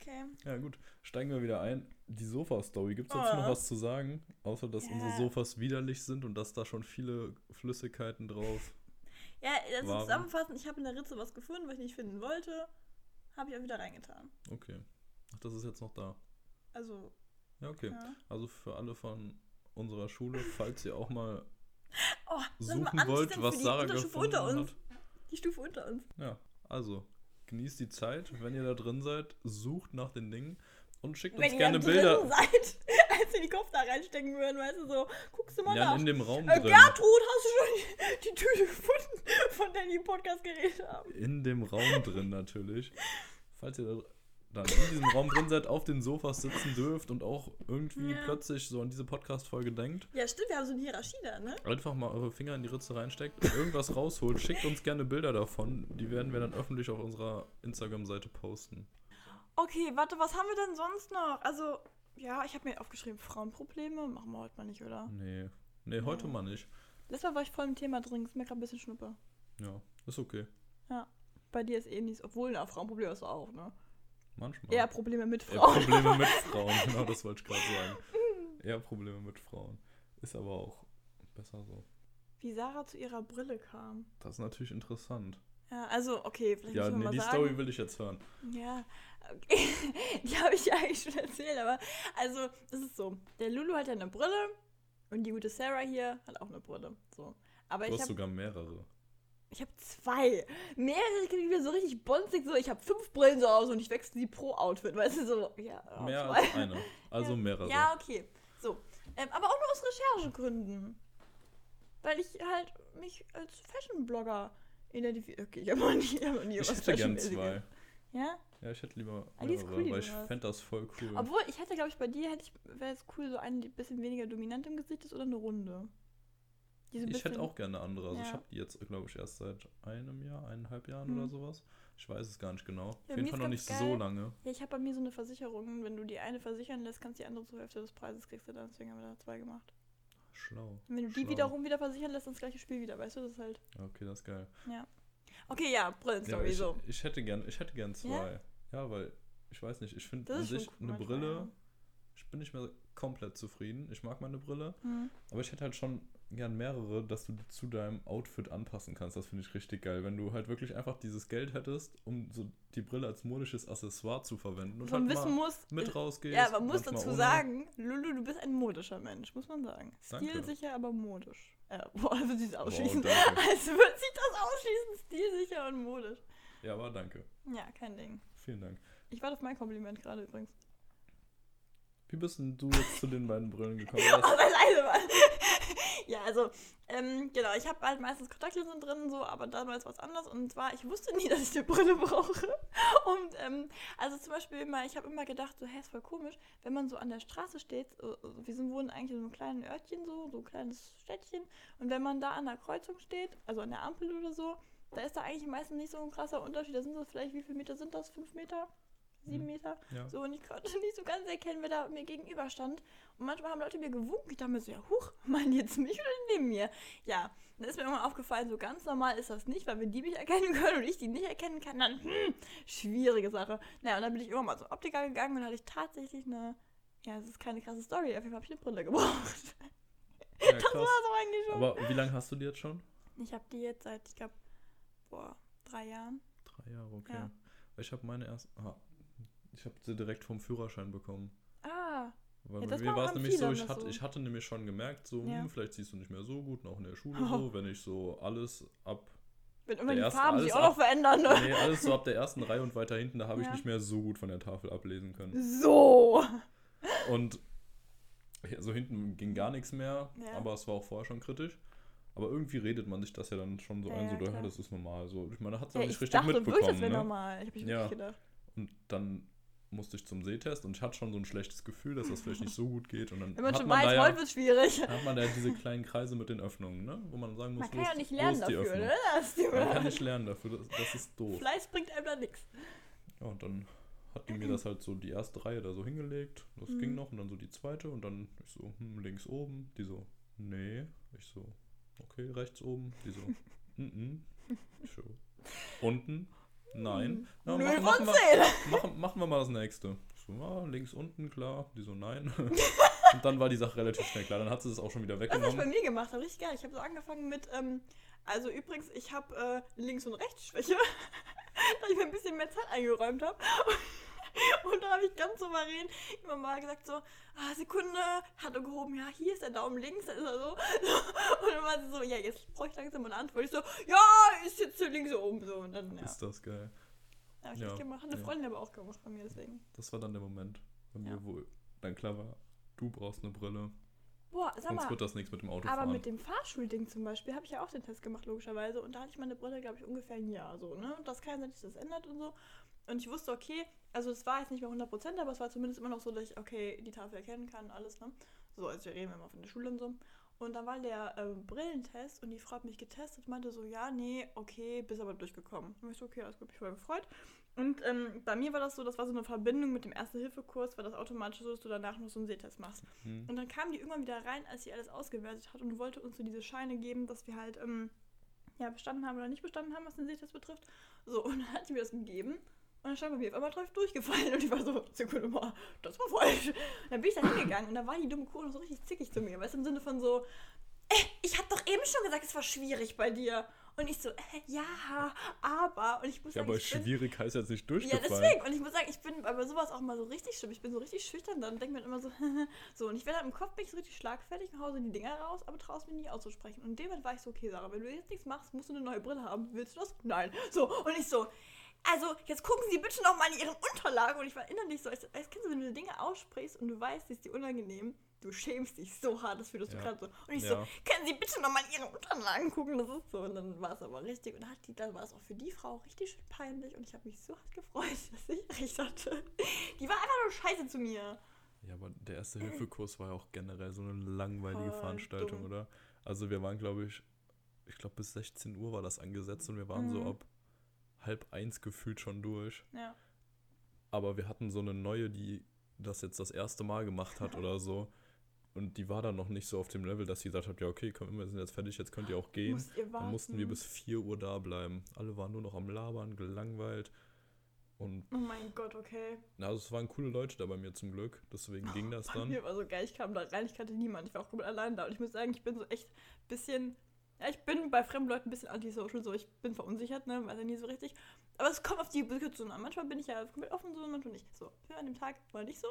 Okay. Ja, gut. Steigen wir wieder ein. Die Sofa-Story. Gibt es dazu Oh. noch was zu sagen? Außer, dass Ja. unsere Sofas widerlich sind und dass da schon viele Flüssigkeiten drauf. Ja, also Warum? zusammenfassend, ich habe in der Ritze was gefunden, was ich nicht finden wollte. Habe ich auch wieder reingetan. Okay. Ach, das ist jetzt noch da. Also, Ja, okay. ja. Also für alle von unserer Schule, falls ihr auch mal Oh, suchen wollt, was Sarah gefunden unter uns. hat. Die Stufe unter uns. Ja, also genießt die Zeit. Wenn ihr da drin seid, sucht nach den Dingen und schickt uns Wenn ihr gerne da drin Bilder. seid, als wir die Kopf da reinstecken würden, weißt du, so, guckst du mal Ja, nach. in dem Raum Äh, drin. Gertrud, hast du schon die, die Tüte gefunden, von der die im Podcast geredet haben? In dem Raum drin natürlich. Falls ihr da dann in diesem Raum drin seid, auf den Sofas sitzen dürft und auch irgendwie Ja. plötzlich so an diese Podcast-Folge denkt, Ja, stimmt, wir haben so eine Hierarchie da, ne? einfach mal eure Finger in die Ritze reinsteckt, irgendwas rausholt, schickt uns gerne Bilder davon. Die werden wir dann öffentlich auf unserer Instagram-Seite posten. Okay, warte, was haben wir denn sonst noch? Also, ja, ich habe mir aufgeschrieben, Frauenprobleme. Machen wir heute mal nicht, oder? Nee. Nee, heute Ja. mal nicht. Letztes Mal war ich voll im Thema drin, ist mir gerade ein bisschen schnuppe. Ja, ist okay. Bei dir ist eh nichts, obwohl, na, Frauenprobleme hast du auch, ne? Manchmal. Eher Probleme mit Eher Frauen. Probleme mit Frauen, genau das wollte ich gerade sagen. Eher Probleme mit Frauen. Ist aber auch besser so. Wie Sarah zu ihrer Brille kam. Das ist natürlich interessant. Ja, also, okay, vielleicht Ja, nee, mal die sagen. Story will ich jetzt hören. Ja, okay. die habe ich ja eigentlich schon erzählt, aber also, es ist so. Der Lulu hat ja eine Brille und die gute Sarah hier hat auch eine Brille. So. Aber Du ich hast sogar mehrere. Ich hab zwei. Mehrere sind wieder so richtig bonzig, so ich habe fünf Brillen zu Hause und ich wechsle die pro Outfit, weißt du, so. Ja, Mehr zwei. als eine. Also ja. mehrere. Ja, okay. So. Ähm, aber auch nur aus Recherchegründen. weil ich halt mich als Fashion-Blogger identifiziere. Okay, ich habe noch nie, hab noch nie Ich was hätte gern zwei. Ja? Ja, ich hätte lieber Ah, mehrere, cool, weil ich fände das voll cool. Obwohl, ich hätte, glaube ich, bei dir hätte ich, wäre es cool, so eine, die ein bisschen weniger dominant im Gesicht ist oder eine runde. Die so ich hätte auch gerne andere. Also ich Ja. habe die jetzt, glaube ich, erst seit einem Jahr, eineinhalb Jahren Mhm. oder sowas. Ich weiß es gar nicht genau. Ja, Auf jeden Fall noch nicht so geil. lange. Ja, ich habe bei mir so eine Versicherung. Wenn du die eine versichern lässt, kannst du die andere zur Hälfte des Preises kriegst du dann. Deswegen haben wir da zwei gemacht. Schlau. Und wenn du die Schlau. wiederum wieder versichern lässt, dann das gleiche Spiel wieder. Weißt du, das ist halt. Ja, Okay, das ist geil. Okay, ja, Ja, Brillenstory ich, so. ich hätte gern, ich hätte gern zwei. Ja, weil ich weiß nicht, ich finde an sich cool eine Brille, ich bin nicht mehr komplett zufrieden. Ich mag meine Brille, Hm. aber ich hätte halt schon gern mehrere, dass du die zu deinem Outfit anpassen kannst. Das finde ich richtig geil. Wenn du halt wirklich einfach dieses Geld hättest, um so die Brille als modisches Accessoire zu verwenden und man halt wissen mal muss. mit rausgehst. ja, man muss dazu ohne. sagen, Lulu, du bist ein modischer Mensch, muss man sagen. Danke. Stilsicher, aber modisch. Äh, boah, also Wow, Ausschließen. danke. Als würde sich das ausschließen, stilsicher und modisch. Ja, aber danke. Ja, kein Ding. Vielen Dank. Ich warte auf mein Kompliment gerade übrigens. Wie bist denn du jetzt zu den beiden Brillen gekommen? Oh, Das, leise, Mann. ja, also, ähm, genau, ich habe halt meistens Kontaktlinsen drin, so, aber damals war es anders. Und zwar, ich wusste nie, dass ich eine Brille brauche. Und, ähm, also zum Beispiel immer, ich habe immer gedacht, so, hä, ist voll komisch, wenn man so an der Straße steht, wir sind, wohnen eigentlich in so einem kleinen Örtchen, so, so ein kleines Städtchen. Und wenn man da an der Kreuzung steht, also an der Ampel oder so, da ist da eigentlich meistens nicht so ein krasser Unterschied. Da sind so vielleicht, wie viele Meter sind das? Fünf Meter? Sieben Mhm. Meter? ja. So, und ich konnte nicht so ganz erkennen, wer da mir gegenüber stand. Und manchmal haben Leute mir gewunken. Ich dachte mir so, ja, huch, meinen die jetzt mich oder neben mir? Ja, dann ist mir irgendwann aufgefallen, so ganz normal ist das nicht, weil wenn die mich erkennen können und ich die nicht erkennen kann, dann, hm, schwierige Sache. Naja, und dann bin ich irgendwann mal zum Optiker gegangen und hatte ich tatsächlich eine, ja, das ist keine krasse Story, auf jeden Fall habe ich eine Brille gebraucht. ja, Das war so eigentlich schon. Aber wie lange hast du die jetzt schon? ich habe die jetzt seit, ich glaube, boah, drei Jahren. Drei Jahre, okay. Ja. Ich habe meine erst. Ah, ich habe sie direkt vom Führerschein bekommen. Ah, Weil Ja, bei das mir war es nämlich so ich, das hatte, so. ich hatte nämlich schon gemerkt, so, Ja. hm, vielleicht siehst du nicht mehr so gut, auch in der Schule Oh. so, wenn ich so alles ab. wenn immer die erste Farben sich auch noch verändern, ne? Nee, alles so ab der ersten Reihe und weiter hinten, da habe ich Ja. nicht mehr so gut von der Tafel ablesen können. So. Und so hinten ging gar nichts mehr, aber es war auch vorher schon kritisch. Aber irgendwie redet man sich das ja dann schon so Ja, ein, so, ja, das ist normal. So, ich meine, da hat es Ja, auch nicht ich richtig dachte wirklich, mitbekommen. das wäre ne? normal. Ich habe mich Ja. wirklich gedacht. Und dann musste ich zum Sehtest und ich hatte schon so ein schlechtes Gefühl, dass das vielleicht nicht so gut geht. Und dann Wenn man hat schon man weiß, ja, heute wird schwierig. hat man da diese kleinen Kreise mit den Öffnungen, ne? wo man sagen muss, Man kann ja nicht lernen dafür, Öffnung? ne? Man kann nicht lernen dafür, das, das ist doof. Fleiß bringt einem da nichts. Ja, und dann hat die mir das halt so die erste Reihe da so hingelegt. Das Mhm. ging noch und dann so die zweite und dann ich so, hm, links oben. Die so, nee. Ich so, okay, rechts oben. Die so, mhm. Ich so, unten? Nein. Ja, Null machen, von machen, wir, zehn. machen, machen wir mal das nächste. Ich so, ah, links unten, klar. Die so, nein. und dann war die Sache relativ schnell klar. Dann hat sie es auch schon wieder Was habe ich bei weggenommen. mir gemacht? habe richtig geil. Ich habe so angefangen mit, ähm, also übrigens, ich habe äh, Links- und Rechtsschwäche, da ich mir ein bisschen mehr Zeit eingeräumt habe. Und da habe ich ganz souverän immer mal gesagt so, ah, Sekunde, hat er gehoben, ja, hier ist der Daumen links, da ist er so. Und dann war sie so, ja, jetzt brauche ich langsam eine Antwort. Ich so, ja, ist jetzt hier links oben so. Und dann, ja, Ist das geil. habe ich ja, echt gemacht. Eine ja. Freundin aber auch gemacht bei mir, deswegen. Das war dann der Moment bei mir, Ja. wo dann klar war, du brauchst eine Brille. Boah, sag Sonst mal, wird das nichts mit dem Auto Aber fahren. mit dem Fahrschulding zum Beispiel habe ich ja auch den Test gemacht, logischerweise. Und da hatte ich meine Brille, glaube ich, ungefähr ein Jahr so, ne? Und das kann sein, dass sich das ändert und so. Und ich wusste, okay, also es war jetzt nicht mehr 100%, aber es war zumindest immer noch so, dass ich, okay, die Tafel erkennen kann, alles, ne? So, also wir reden immer von der Schule und so. Und dann war der äh, Brillentest und die Frau hat mich getestet und meinte so, ja, nee, okay, bist aber durchgekommen. Und ich so, okay, alles gut, mich voll gefreut. Und ähm, bei mir war das so, das war so eine Verbindung mit dem Erste-Hilfe-Kurs, weil das automatisch so ist, dass du danach noch so einen Sehtest machst. Hm. Und dann kam die irgendwann wieder rein, als sie alles ausgewertet hat und wollte uns so diese Scheine geben, dass wir halt ähm, ja, bestanden haben oder nicht bestanden haben, was den Sehtest betrifft. So, und dann hat sie mir das gegeben. Und dann stand bei mir auf einmal drauf durchgefallen und ich war so, Sekunde mal, das war falsch. Und dann bin ich da hingegangen und da war die dumme Kuh noch so richtig zickig zu mir, weißt du, im Sinne von so, äh, ich hab doch eben schon gesagt, es war schwierig bei dir. Und ich so, äh, ja, aber. Und ich muss Ja, sagen, aber ich bin, schwierig heißt jetzt nicht ja, durchgefallen. deswegen. Und ich muss sagen, ich bin bei sowas auch mal so richtig schlimm. Ich bin so richtig schüchtern dann denkt man immer so, so. Und ich werde im Kopf bin ich so richtig schlagfertig, nach Hause die Dinger raus, aber traust mir nie auszusprechen. Und in dem Moment war ich so, okay, Sarah, wenn du jetzt nichts machst, musst du eine neue Brille haben. Willst du das? Nein. So. Und ich so, also, jetzt gucken Sie bitte noch mal in Ihren Unterlagen. Und ich war innerlich so, als, als kennst du, wenn du Dinge aussprichst und du weißt, die ist dir unangenehm, du schämst dich so hart dafür, dass du Ja. gerade so. Und ich Ja. so, können Sie bitte nochmal in Ihre Unterlagen gucken? Das ist so. Und dann war es aber richtig. Und die, dann war es auch für die Frau richtig schön peinlich. Und ich habe mich so hart gefreut, dass ich recht hatte. Die war einfach nur scheiße zu mir. Ja, aber der erste Hilfekurs war ja auch generell so eine langweilige Voll Veranstaltung, dumm. oder? Also wir waren, glaube ich, ich glaube bis 16 Uhr war das angesetzt und wir waren so Mhm. ab halb eins gefühlt schon durch. Ja. Aber wir hatten so eine neue, die das jetzt das erste Mal gemacht hat oder so. Und die war dann noch nicht so auf dem Level, dass sie gesagt hat, ja okay, komm, wir sind jetzt fertig, jetzt könnt ihr auch gehen. Ihr. Dann mussten wir bis 4 Uhr da bleiben. Alle waren nur noch am Labern, gelangweilt. Und Oh mein Gott, okay. na, also es waren coole Leute da bei mir zum Glück. Deswegen ging das Bei dann. mir war so geil, ich kam da rein, ich kannte niemanden, ich war auch komplett allein da. Und ich muss sagen, ich bin so echt ein bisschen, ja, ich bin bei fremden Leuten ein bisschen antisocial, so ich bin verunsichert, ne, weiß ja nie so richtig. Aber es kommt auf die Situation an. Manchmal bin ich ja komplett offen so, manchmal nicht. So, für an dem Tag war nicht so.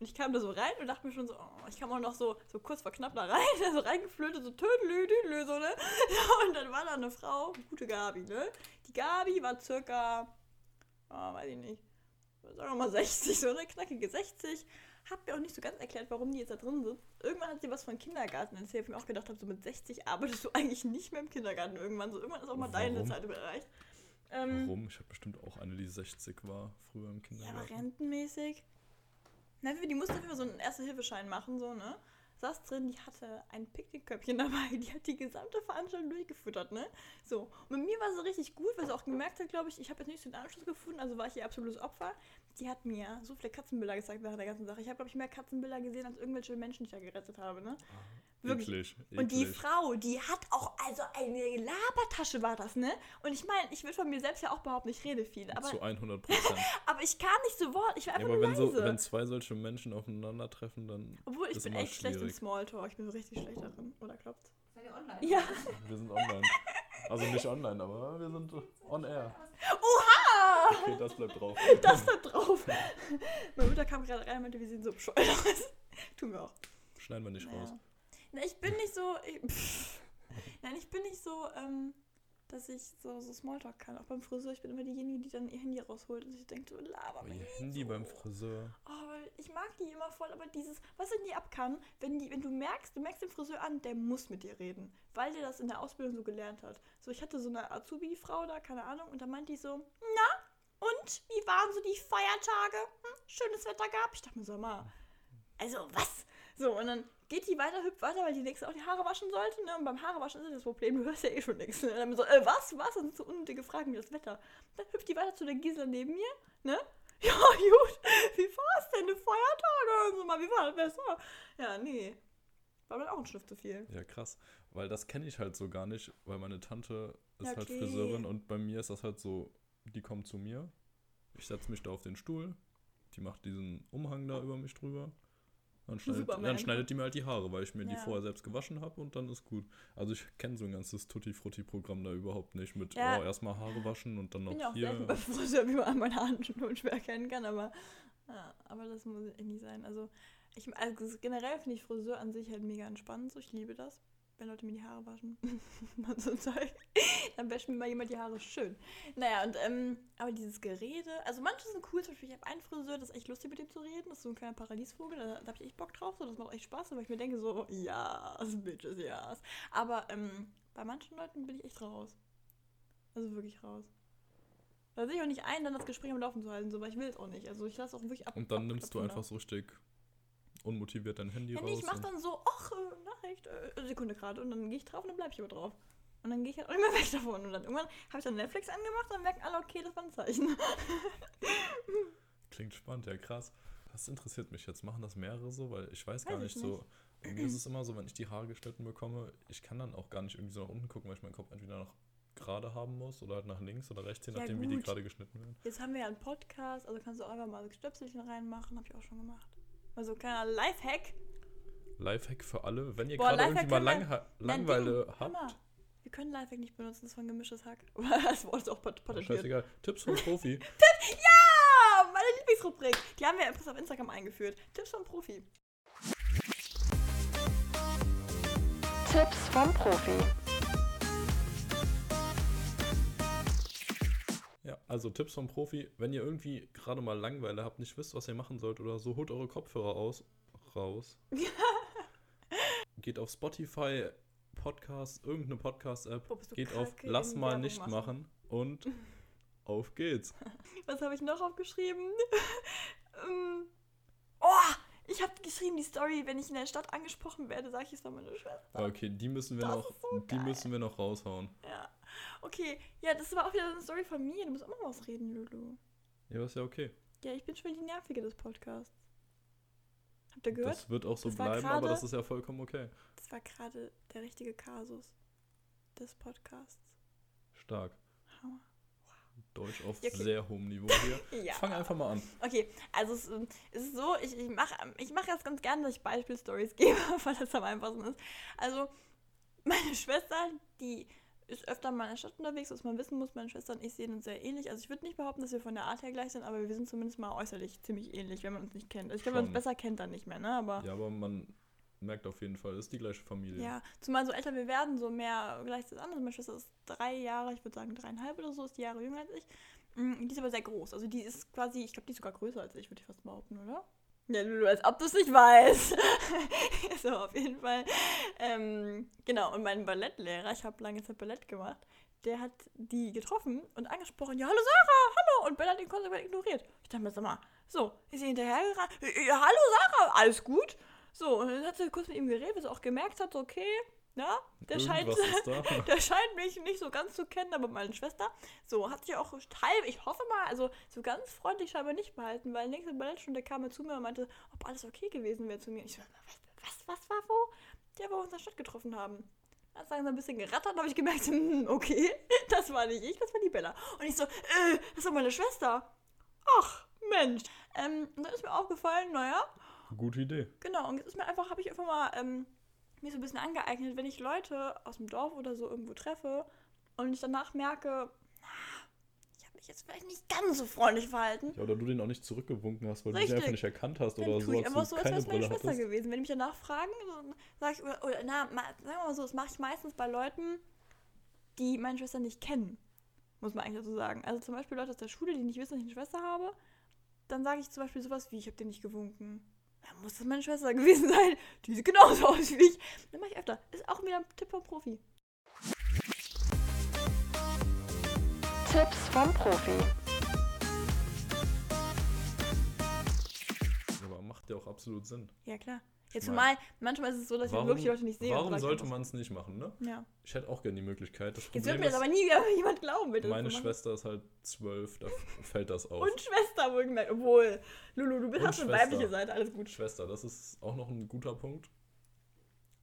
Und ich kam da so rein und dachte mir schon so, oh, ich kam auch noch so, so kurz vor knapp da rein, so reingeflötet, so tödelü, so, ne. Und dann war da eine Frau, gute Gabi, ne. Die Gabi war circa, oh, weiß ich nicht, sagen wir mal 60, so eine knackige 60. Hab mir auch nicht so ganz erklärt, warum die jetzt da drin sind. Irgendwann hat sie was von Kindergarten erzählt, wo ich mir auch gedacht habe, so mit 60 arbeitest du eigentlich nicht mehr im Kindergarten irgendwann. So irgendwann ist auch mal deine Warum? Zeit erreicht. Ähm, Warum? Ich habe bestimmt auch eine, die 60 war, früher im Ja, aber Kindergarten. rentenmäßig. Na, die musste Fall so einen Erste-Hilfeschein machen, so, ne? Saß drin, die hatte ein Picknickköpfchen dabei, die hat die gesamte Veranstaltung durchgefüttert, ne? So. Und mit mir war sie richtig gut, weil sie auch gemerkt hat, glaube ich, ich habe jetzt nicht so den Anschluss gefunden, also war ich ihr absolutes Opfer. Die hat mir so viele Katzenbilder gezeigt während der ganzen Sache. Ich habe, glaube ich, mehr Katzenbilder gesehen als irgendwelche Menschen, die ich da gerettet habe, ne? Wirklich. Eklig, Und die. Frau, die hat auch, also eine Labertasche war das, ne? Und ich meine, ich würde von mir selbst ja auch behaupten, ich rede viel, aber, Zu 100 Prozent. aber ich kann nicht so Wort, ich war ja, einfach aber nur wenn, so, leise. wenn zwei solche Menschen aufeinandertreffen, dann. Obwohl, ich ist bin immer echt schlecht im. Smalltalk. Ich bin so richtig schlecht darin. Oder klappt's? Seid ihr online? Ja. Wir sind online. Also nicht online, aber wir sind on air. Oha! Okay, das bleibt drauf. Das da drauf. Meine Mutter kam gerade rein und meinte, wir sehen so bescheuert aus. Tun wir auch. Schneiden wir nicht raus. Na, ich bin nicht so. Ich, pff. Nein, ich bin nicht so, ähm, dass ich so, so Smalltalk kann. Auch beim Friseur. Ich bin immer diejenige, die dann ihr Handy rausholt und sich denkt, so laber Aber mich ihr nicht Handy so. beim Friseur. Oh, weil ich mag die immer voll, aber dieses, was ich nie ab kann, wenn, die, wenn du merkst, du merkst den Friseur an, der muss mit dir reden, weil der das in der Ausbildung so gelernt hat. So, ich hatte so eine Azubi-Frau da, keine Ahnung, und da meinte die so, na, und, wie waren so die Feiertage? Hm, schönes Wetter gab? Ich dachte mir so, mal, also was? So, und dann geht die weiter, hüpft weiter, weil die nächste auch die Haare waschen sollte, ne? Und beim Haarewaschen ist das Problem, du hörst ja eh schon nichts. Ne? Und dann so, äh, was, was? Das sind so unnötige Fragen wie das Wetter. Dann hüpft die weiter zu der Gisela neben mir, ne? Ja, gut. Wie war's denn? Die Feiertage und so mal, wie war das besser? Ja, nee. War dann auch ein Stift zu viel. Ja, krass. Weil das kenne ich halt so gar nicht, weil meine Tante ist Ja, halt okay. Friseurin und bei mir ist das halt so, die kommt zu mir, ich setze mich da auf den Stuhl, die macht diesen Umhang da über mich drüber. Dann schneidet, dann schneidet die mir halt die Haare, weil ich mir die Ja. vorher selbst gewaschen habe und dann ist gut. Also ich kenne so ein ganzes Tutti-Frutti-Programm da überhaupt nicht mit, Ja. oh, erstmal Haare waschen und dann Ich noch bin ja auch hier. selten Friseur, wie man an meiner Hand schon schwer erkennen kann, aber, ja, aber das muss nicht sein. Also, ich, also generell finde ich Friseur an sich halt mega entspannend, so ich liebe das. Wenn Leute mir die Haare waschen so ein Zeug, dann wäscht mir mal jemand die Haare schön. Naja, und ähm, aber dieses Gerede, also manche sind cool, zum Beispiel ich habe einen Friseur, das ist echt lustig mit dem zu reden, das ist so ein kleiner Paradiesvogel, da, da habe ich echt Bock drauf, so, das macht echt Spaß, weil ich mir denke so, ja, Bitches, ja. Aber ähm, bei manchen Leuten bin ich echt raus. Also wirklich raus. Da sehe ich auch nicht ein, dann das Gespräch am Laufen zu halten, so, weil ich will es auch nicht. Also ich lasse auch wirklich ab. Und dann nimmst du abklopfen einfach so richtig unmotiviert dein Handy. Ja, raus. ich mach dann so, ach, äh, Nachricht, äh, Sekunde gerade. Und dann gehe ich drauf und dann bleibe ich aber drauf. Und dann gehe ich halt auch nicht mehr weg davon. Und dann irgendwann habe ich dann Netflix angemacht und dann merken alle, okay, das war ein Zeichen. Klingt spannend, ja krass. Das interessiert mich jetzt. Machen das mehrere so? Weil ich weiß gar Weiß nicht ich so. Mir ist es immer so, wenn ich die Haare geschnitten bekomme, ich kann dann auch gar nicht irgendwie so nach unten gucken, weil ich meinen Kopf entweder nach gerade haben muss oder halt nach links oder rechts, je Ja, nachdem, wie die gut. gerade geschnitten werden. Jetzt haben wir ja einen Podcast, also kannst du auch einfach mal so Stöpselchen reinmachen, habe ich auch schon gemacht. Also kleiner Lifehack. Lifehack für alle, wenn ihr Boah, gerade irgendwie mal wir- Lang Nein, Langeweile mal. habt. Wir können Lifehack nicht benutzen, das ist von gemischtes Hack. Das Wort ist auch pat- patentiert. Scheißegal. Tipps vom Profi. Ja, meine Lieblingsrubrik. Die haben wir übrigens auf Instagram eingeführt. Tipps vom Profi. Tipps vom Profi. Also Tipps vom Profi. Wenn ihr irgendwie gerade mal Langeweile habt, nicht wisst, was ihr machen sollt oder so, holt eure Kopfhörer aus. Raus. geht auf Spotify, Podcast, irgendeine Podcast-App, geht auf Lass mal Werbung nicht machen. machen und auf geht's. Was habe ich noch aufgeschrieben? Ähm, oh, ich habe geschrieben, die Story, wenn ich in der Stadt angesprochen werde, sage ich es noch meine Schwester. Okay, die müssen wir Das noch, so die müssen wir noch raushauen. Ja. Okay, ja, das war auch wieder eine Story von mir. Du musst auch mal was reden, Lulu. Ja, ist ja okay. Ja, ich bin schon die Nervige des Podcasts. Habt ihr gehört? Das wird auch so Das bleiben, aber gerade- das ist ja vollkommen okay. Das war gerade der richtige Kasus des Podcasts. Stark. Hammer. Deutsch auf Ja, okay. sehr hohem Niveau hier. Ja. Fang einfach mal an. Okay, also es, ähm, es ist so, ich, ich mache ich mach jetzt ganz gerne, dass ich Beispielstories gebe, weil das am einfachsten ist. Also, meine Schwester, die ist öfter mal in der Stadt unterwegs, was man wissen muss, meine Schwester und ich sehen uns sehr ähnlich. Also ich würde nicht behaupten, dass wir von der Art her gleich sind, aber wir sind zumindest mal äußerlich ziemlich ähnlich, wenn man uns nicht kennt. Also ich glaube, wenn man uns besser kennt, dann nicht mehr, ne? Aber Ja, aber man merkt auf jeden Fall, es ist die gleiche Familie. ja, zumal so älter wir werden, so mehr gleich das andere. Meine Schwester ist drei Jahre, ich würde sagen dreieinhalb oder so, ist die Jahre jünger als ich. Mm, Die ist aber sehr groß. Also die ist quasi, ich glaube, die ist sogar größer als ich, würde ich fast behaupten, oder? Ja, Lulu, als ob du es nicht weißt. so, auf jeden Fall. Ähm, genau, und mein Ballettlehrer, ich habe lange Zeit Ballett gemacht, der hat die getroffen und angesprochen, ja, hallo Sarah, hallo. Und Bella hat ihn konsequent ignoriert. Ich dachte mir, sag mal, so, ist sie hinterhergerannt, ja, hallo Sarah, alles gut? So, und dann hat sie kurz mit ihm geredet, bis er auch gemerkt hat, so, okay, ja, der scheint, der scheint mich nicht so ganz zu kennen, aber meine Schwester, so, hat sich auch teil, ich hoffe mal, also so ganz freundlich scheinbar nicht behalten, weil nächste Ballettstunde kam er zu mir und meinte, ob alles okay gewesen wäre zu mir. Ich so, was, was, was war wo? Der, wo wir uns in der Stadt getroffen haben. Hat langsam ein bisschen gerattert, habe ich gemerkt, hm, okay, das war nicht ich, das war die Bella. Und ich so, äh, das war meine Schwester. Ach, Mensch. Ähm, und dann ist mir aufgefallen, naja, Gute Idee. Genau, und jetzt ist mir einfach, habe ich einfach mal ähm, mir so ein bisschen angeeignet, wenn ich Leute aus dem Dorf oder so irgendwo treffe und ich danach merke, na, ich habe mich jetzt vielleicht nicht ganz so freundlich verhalten, Ja, oder du den auch nicht zurückgewunken hast, weil du sie Richtig. einfach nicht erkannt hast dann oder so, ich einfach du so, als wäre es meine Schwester hattest. gewesen. Wenn die mich danach fragen, dann sage ich, oder, oder na, ma, sagen wir mal so, das mache ich meistens bei Leuten, die meine Schwester nicht kennen, muss man eigentlich dazu sagen. Also zum Beispiel Leute aus der Schule, die nicht wissen, dass ich eine Schwester habe, dann sage ich zum Beispiel sowas wie, ich habe dir nicht gewunken. Dann muss das meine Schwester gewesen sein. Die sieht genauso aus wie ich. Dann mache ich öfter. Ist auch wieder ein Tipp vom Profi. Tipps vom Profi. Aber macht ja auch absolut Sinn. Ja, klar. Ich zumal, manchmal ist es so, dass ich wirklich Leute nicht sehe. warum sollte man es nicht machen, ne? Ja. Ich hätte auch gerne die Möglichkeit. Das Jetzt wird mir das aber nie jemand glauben, bitte. meine. Schwester ist halt zwölf, da fällt das auf. Und Schwester wohlgemerkt. Obwohl, Lulu, du bist hast eine weibliche Seite, alles gut. Schwester, das ist auch noch ein guter Punkt.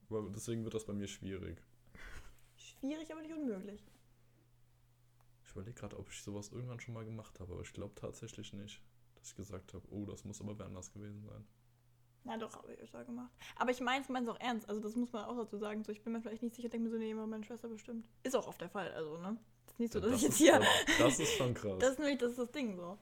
Aber deswegen wird das bei mir schwierig. Schwierig, aber nicht unmöglich. Ich überlege gerade, ob ich sowas irgendwann schon mal gemacht habe, aber ich glaube tatsächlich nicht, dass ich gesagt habe, oh, das muss aber wer anders gewesen sein. Na doch, habe ich öfter gemacht. Aber ich meine es auch ernst. Also das muss man auch dazu sagen. So, ich bin mir vielleicht nicht sicher, denke mir so, nee, meine Schwester bestimmt. Ist auch oft der Fall, also, ne? Ist nicht so, dass das ich jetzt ist, hier... Das, das ist schon krass. Das ist nämlich das, ist das Ding so.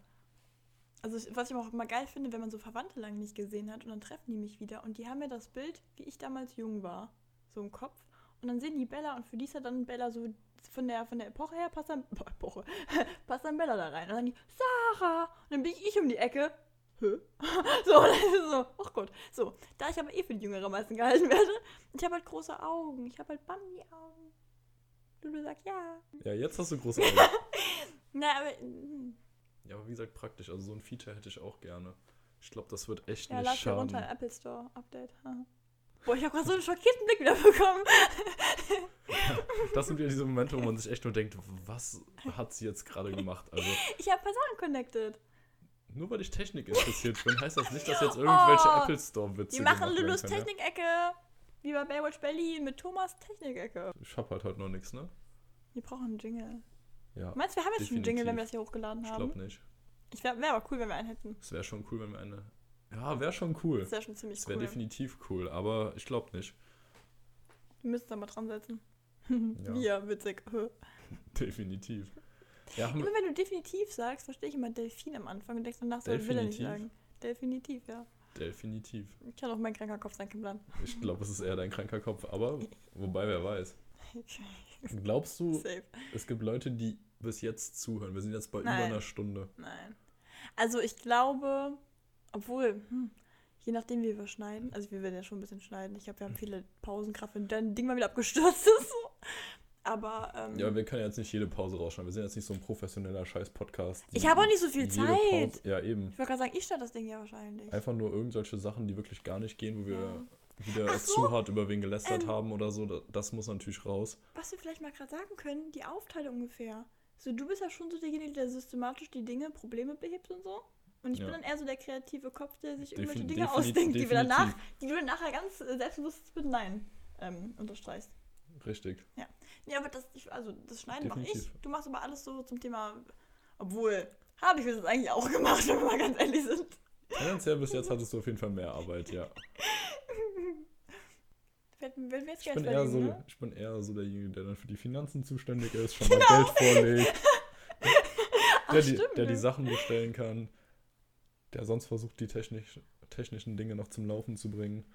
Also was ich auch immer geil finde, wenn man so Verwandte lange nicht gesehen hat und dann treffen die mich wieder und die haben ja das Bild, wie ich damals jung war, so im Kopf. Und dann sehen die Bella und für die ist ja dann Bella so von der, von der Epoche her passt dann, boah, Epoche, passt dann Bella da rein. Und dann die, Sarah! Und dann bin ich, ich um die Ecke. Hä? So, so, ach Gott. So, da ich aber eh für die Jüngere meisten gehalten werde, ich habe halt große Augen. Ich habe halt Bambi-Augen. Lulu sagt ja. ja, jetzt hast du große Augen. Na, aber. mm. ja, aber wie gesagt, praktisch. Also so ein Feature hätte ich auch gerne. Ich glaube, das wird echt Ja, nicht dir schaden. runter, Apple Store Update. Boah, ich habe gerade so einen schockierten Blick wieder bekommen. Das sind wieder diese Momente, wo man sich echt nur denkt, was hat sie jetzt gerade gemacht? Also, Ich habe Sachen connected. Nur weil ich Technik interessiert bin, heißt das nicht, dass jetzt irgendwelche Oh, Apple Store-Witze Wir machen Lulus können, ja? Technik-Ecke. Wie bei Baywatch Berlin mit Thomas Technik-Ecke. Ich hab halt heute noch nichts, ne? Wir brauchen einen Jingle. Ja, Meinst du, wir haben jetzt schon einen Jingle, wenn wir Definitiv. das hier hochgeladen ich haben? glaube nicht. Ich wäre wär aber cool, wenn wir einen hätten. Es wäre schon cool, wenn wir eine. Ja, wäre schon cool. Das wäre schon ziemlich Es wäre cool. definitiv cool, aber ich glaube nicht. Wir müssen da mal dran setzen. Ja. Wir, witzig. Definitiv. Ja, Immer wenn du definitiv sagst, verstehe ich immer Delfin am Anfang und denkst danach so, will er nicht sagen. Definitiv, ja. definitiv. Kann auch mein kranker Kopf sein, kein Plan. Ich glaube, es ist eher dein kranker Kopf, aber wobei, wer weiß. Glaubst du, Safe. es gibt Leute, die bis jetzt zuhören? Wir sind jetzt bei Nein. über einer Stunde. Nein. Also ich glaube, obwohl, hm, Je nachdem, wie wir schneiden. Also wir werden ja schon ein bisschen schneiden. Ich glaube, wir haben viele Pausenkraft, wenn dein Ding mal wieder abgestürzt ist. Aber ähm, Ja, wir können jetzt nicht jede Pause rausschneiden. Wir sind jetzt nicht so ein professioneller Scheiß-Podcast. ich habe auch nicht so viel Zeit. Pause- Ja, eben. Ich wollte gerade sagen, ich starte das Ding ja wahrscheinlich. Einfach nur irgendwelche Sachen, die wirklich gar nicht gehen, wo wir Ja. wieder so, zu hart über wen gelästert ähm, haben oder so. Da- Das muss natürlich raus. Was wir vielleicht mal gerade sagen können, die Aufteilung ungefähr. So, du bist ja schon so derjenige, der systematisch die Dinge, Probleme behebt und so. Und ich Ja. bin dann eher so der kreative Kopf, der sich Defin- irgendwelche Dinge defini- ausdenkt, die, wir danach, die du dann nachher ganz selbstbewusst mit Nein ähm, unterstreichst. Richtig. Ja, aber das, ich, also das Schneiden mache ich. Du machst aber alles so zum Thema. Obwohl, habe ich das eigentlich auch gemacht, wenn wir mal ganz ehrlich sind. Tendenziell bis jetzt hattest du auf jeden Fall mehr Arbeit, ja. Wenn, wir jetzt Ich bin, eher so, ne? ich bin eher so derjenige, der dann für die Finanzen zuständig ist, schon mal Geld vorlegt. Ach, der, die, der die ne? Sachen bestellen kann. Der sonst versucht, die technisch, technischen Dinge noch zum Laufen zu bringen.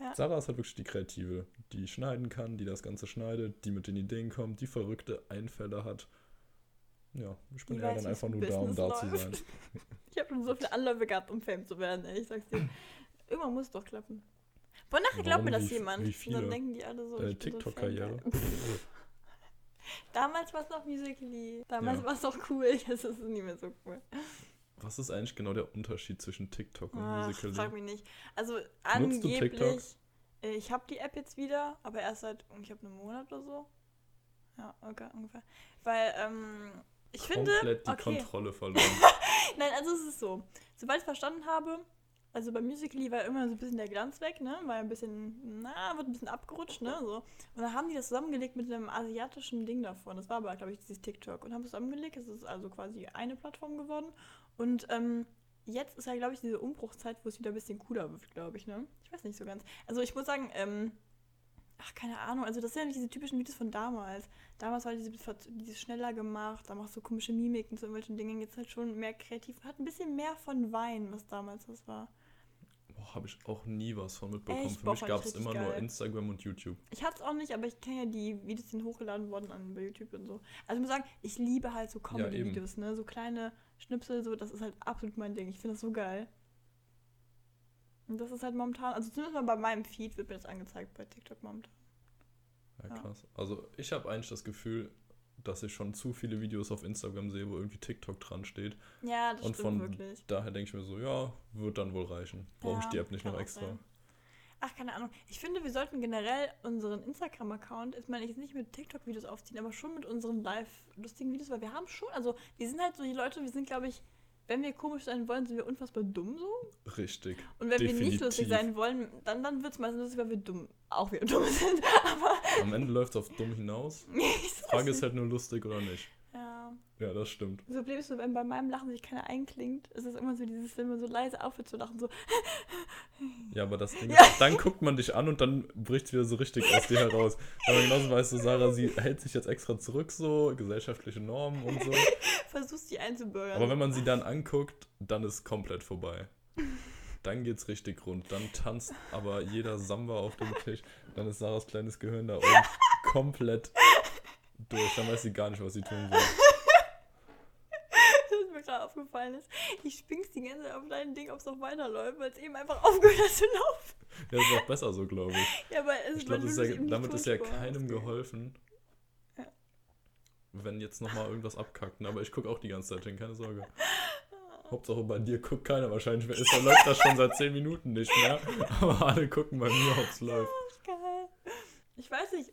Ja. Sarah ist halt wirklich die Kreative, die schneiden kann, die das Ganze schneidet, die mit den Ideen kommt, die verrückte Einfälle hat. Ja, ich bin Die eher weiß, dann einfach nur im da, um Business da zu läuft. sein. Ich habe schon so viele Anläufe gehabt, um Fame zu werden, ey. Ich sag's dir. Irgendwann muss es doch klappen. Boah, nachher glaubt mir das Wie- jemand. wie Und viele? dann denken die alle so. Deine ich so TikTok-Karriere. Damals war es noch Musical.ly. Damals Ja. war es noch cool. Jetzt ist es nicht mehr so cool. Was ist eigentlich genau der Unterschied zwischen TikTok und Ach, Musical.ly? frag mich nicht. Also angeblich. Äh, Ich habe die App jetzt wieder, aber erst seit, ich habe einen Monat oder so. Ja, okay, ungefähr. Weil, ähm, ich finde. Komplett die okay. Kontrolle verloren. Nein, also es ist so. Sobald ich verstanden habe, also bei Musical.ly war immer so ein bisschen der Glanz weg, ne? War ein bisschen, na, wird ein bisschen abgerutscht, ne? So. Und dann haben die das zusammengelegt mit einem asiatischen Ding davon. Das war aber, glaube ich, dieses TikTok. Und haben es zusammengelegt. Es ist also quasi eine Plattform geworden. Und ähm, jetzt ist ja, glaube ich, diese Umbruchzeit, wo es wieder ein bisschen cooler wird, glaube ich, ne? Ich weiß nicht so ganz. Also ich muss sagen, ähm, ach, keine Ahnung, also das sind ja diese typischen Videos von damals. Damals war diese, dieses schneller gemacht, da machst du komische Mimiken zu irgendwelchen Dingen. Jetzt halt schon mehr kreativ. Hat ein bisschen mehr von Wein, was damals das war. Boah, habe ich auch nie was von mitbekommen. Echt? Für Boah, mich gab es immer nur geil. Instagram und YouTube. Ich hatte es auch nicht, aber ich kenne ja die Videos, die sind hochgeladen worden an, bei YouTube und so. Also ich muss sagen, ich liebe halt so Comedy-Videos, ne? So kleine Schnipsel, so, das ist halt absolut mein Ding. Ich finde das so geil. Und das ist halt momentan, also zumindest mal bei meinem Feed wird mir das angezeigt bei TikTok momentan. Ja, Ja. krass. Also ich habe eigentlich das Gefühl, dass ich schon zu viele Videos auf Instagram sehe, wo irgendwie TikTok dran steht. Ja, das Und stimmt von wirklich. daher denke ich mir so, ja, wird dann wohl reichen. Brauche ich Ja, die App nicht noch extra. sein. Ach, keine Ahnung. Ich finde, wir sollten generell unseren Instagram-Account, ich meine, jetzt nicht mit TikTok-Videos aufziehen, aber schon mit unseren live-lustigen Videos, weil wir haben schon, also die sind halt so die Leute, wir sind, glaube ich, wenn wir komisch sein wollen, sind wir unfassbar dumm so. Richtig. Und wenn wir nicht Definitiv. lustig sein wollen, dann, dann wird es meistens lustig, weil wir dumm, auch wieder dumm sind. Aber Am Ende läuft es auf dumm hinaus. ich weiß Frage ist halt nur lustig oder nicht. Ja. Das stimmt. Das Problem ist so, wenn bei meinem Lachen sich keiner einklingt, ist es immer so dieses, wenn man so leise aufhört zu lachen, so. Ja, aber das Ding Ja. ist, dann guckt man dich an und dann bricht es wieder so richtig aus dir heraus. Aber genauso weißt du, Sarah, sie hält sich jetzt extra zurück, so, gesellschaftliche Normen und so. Versuchst die einzubürgern. Aber wenn man sie dann anguckt, dann ist komplett vorbei. Dann geht's richtig rund. Dann tanzt aber jeder Samba auf dem Tisch. Dann ist Sarahs kleines Gehirn da oben komplett durch. Dann weiß sie gar nicht, was sie tun soll. Gerade aufgefallen ist, ich spring's die ganze Zeit auf dein Ding, ob es noch weiterläuft, weil es eben einfach aufgehört hat zu laufen. Ja, ist auch besser so, glaube ich. Ja, aber es Ich das du ist das ja, damit ist ja keinem geholfen, Ja. wenn jetzt nochmal irgendwas abkackt. Aber ich gucke auch die ganze Zeit hin, keine Sorge. Hauptsache bei dir guckt keiner wahrscheinlich. Ist, dann läuft das schon seit 10 Minuten nicht mehr. Aber alle gucken bei mir, ob es läuft. Geil. Ich weiß nicht,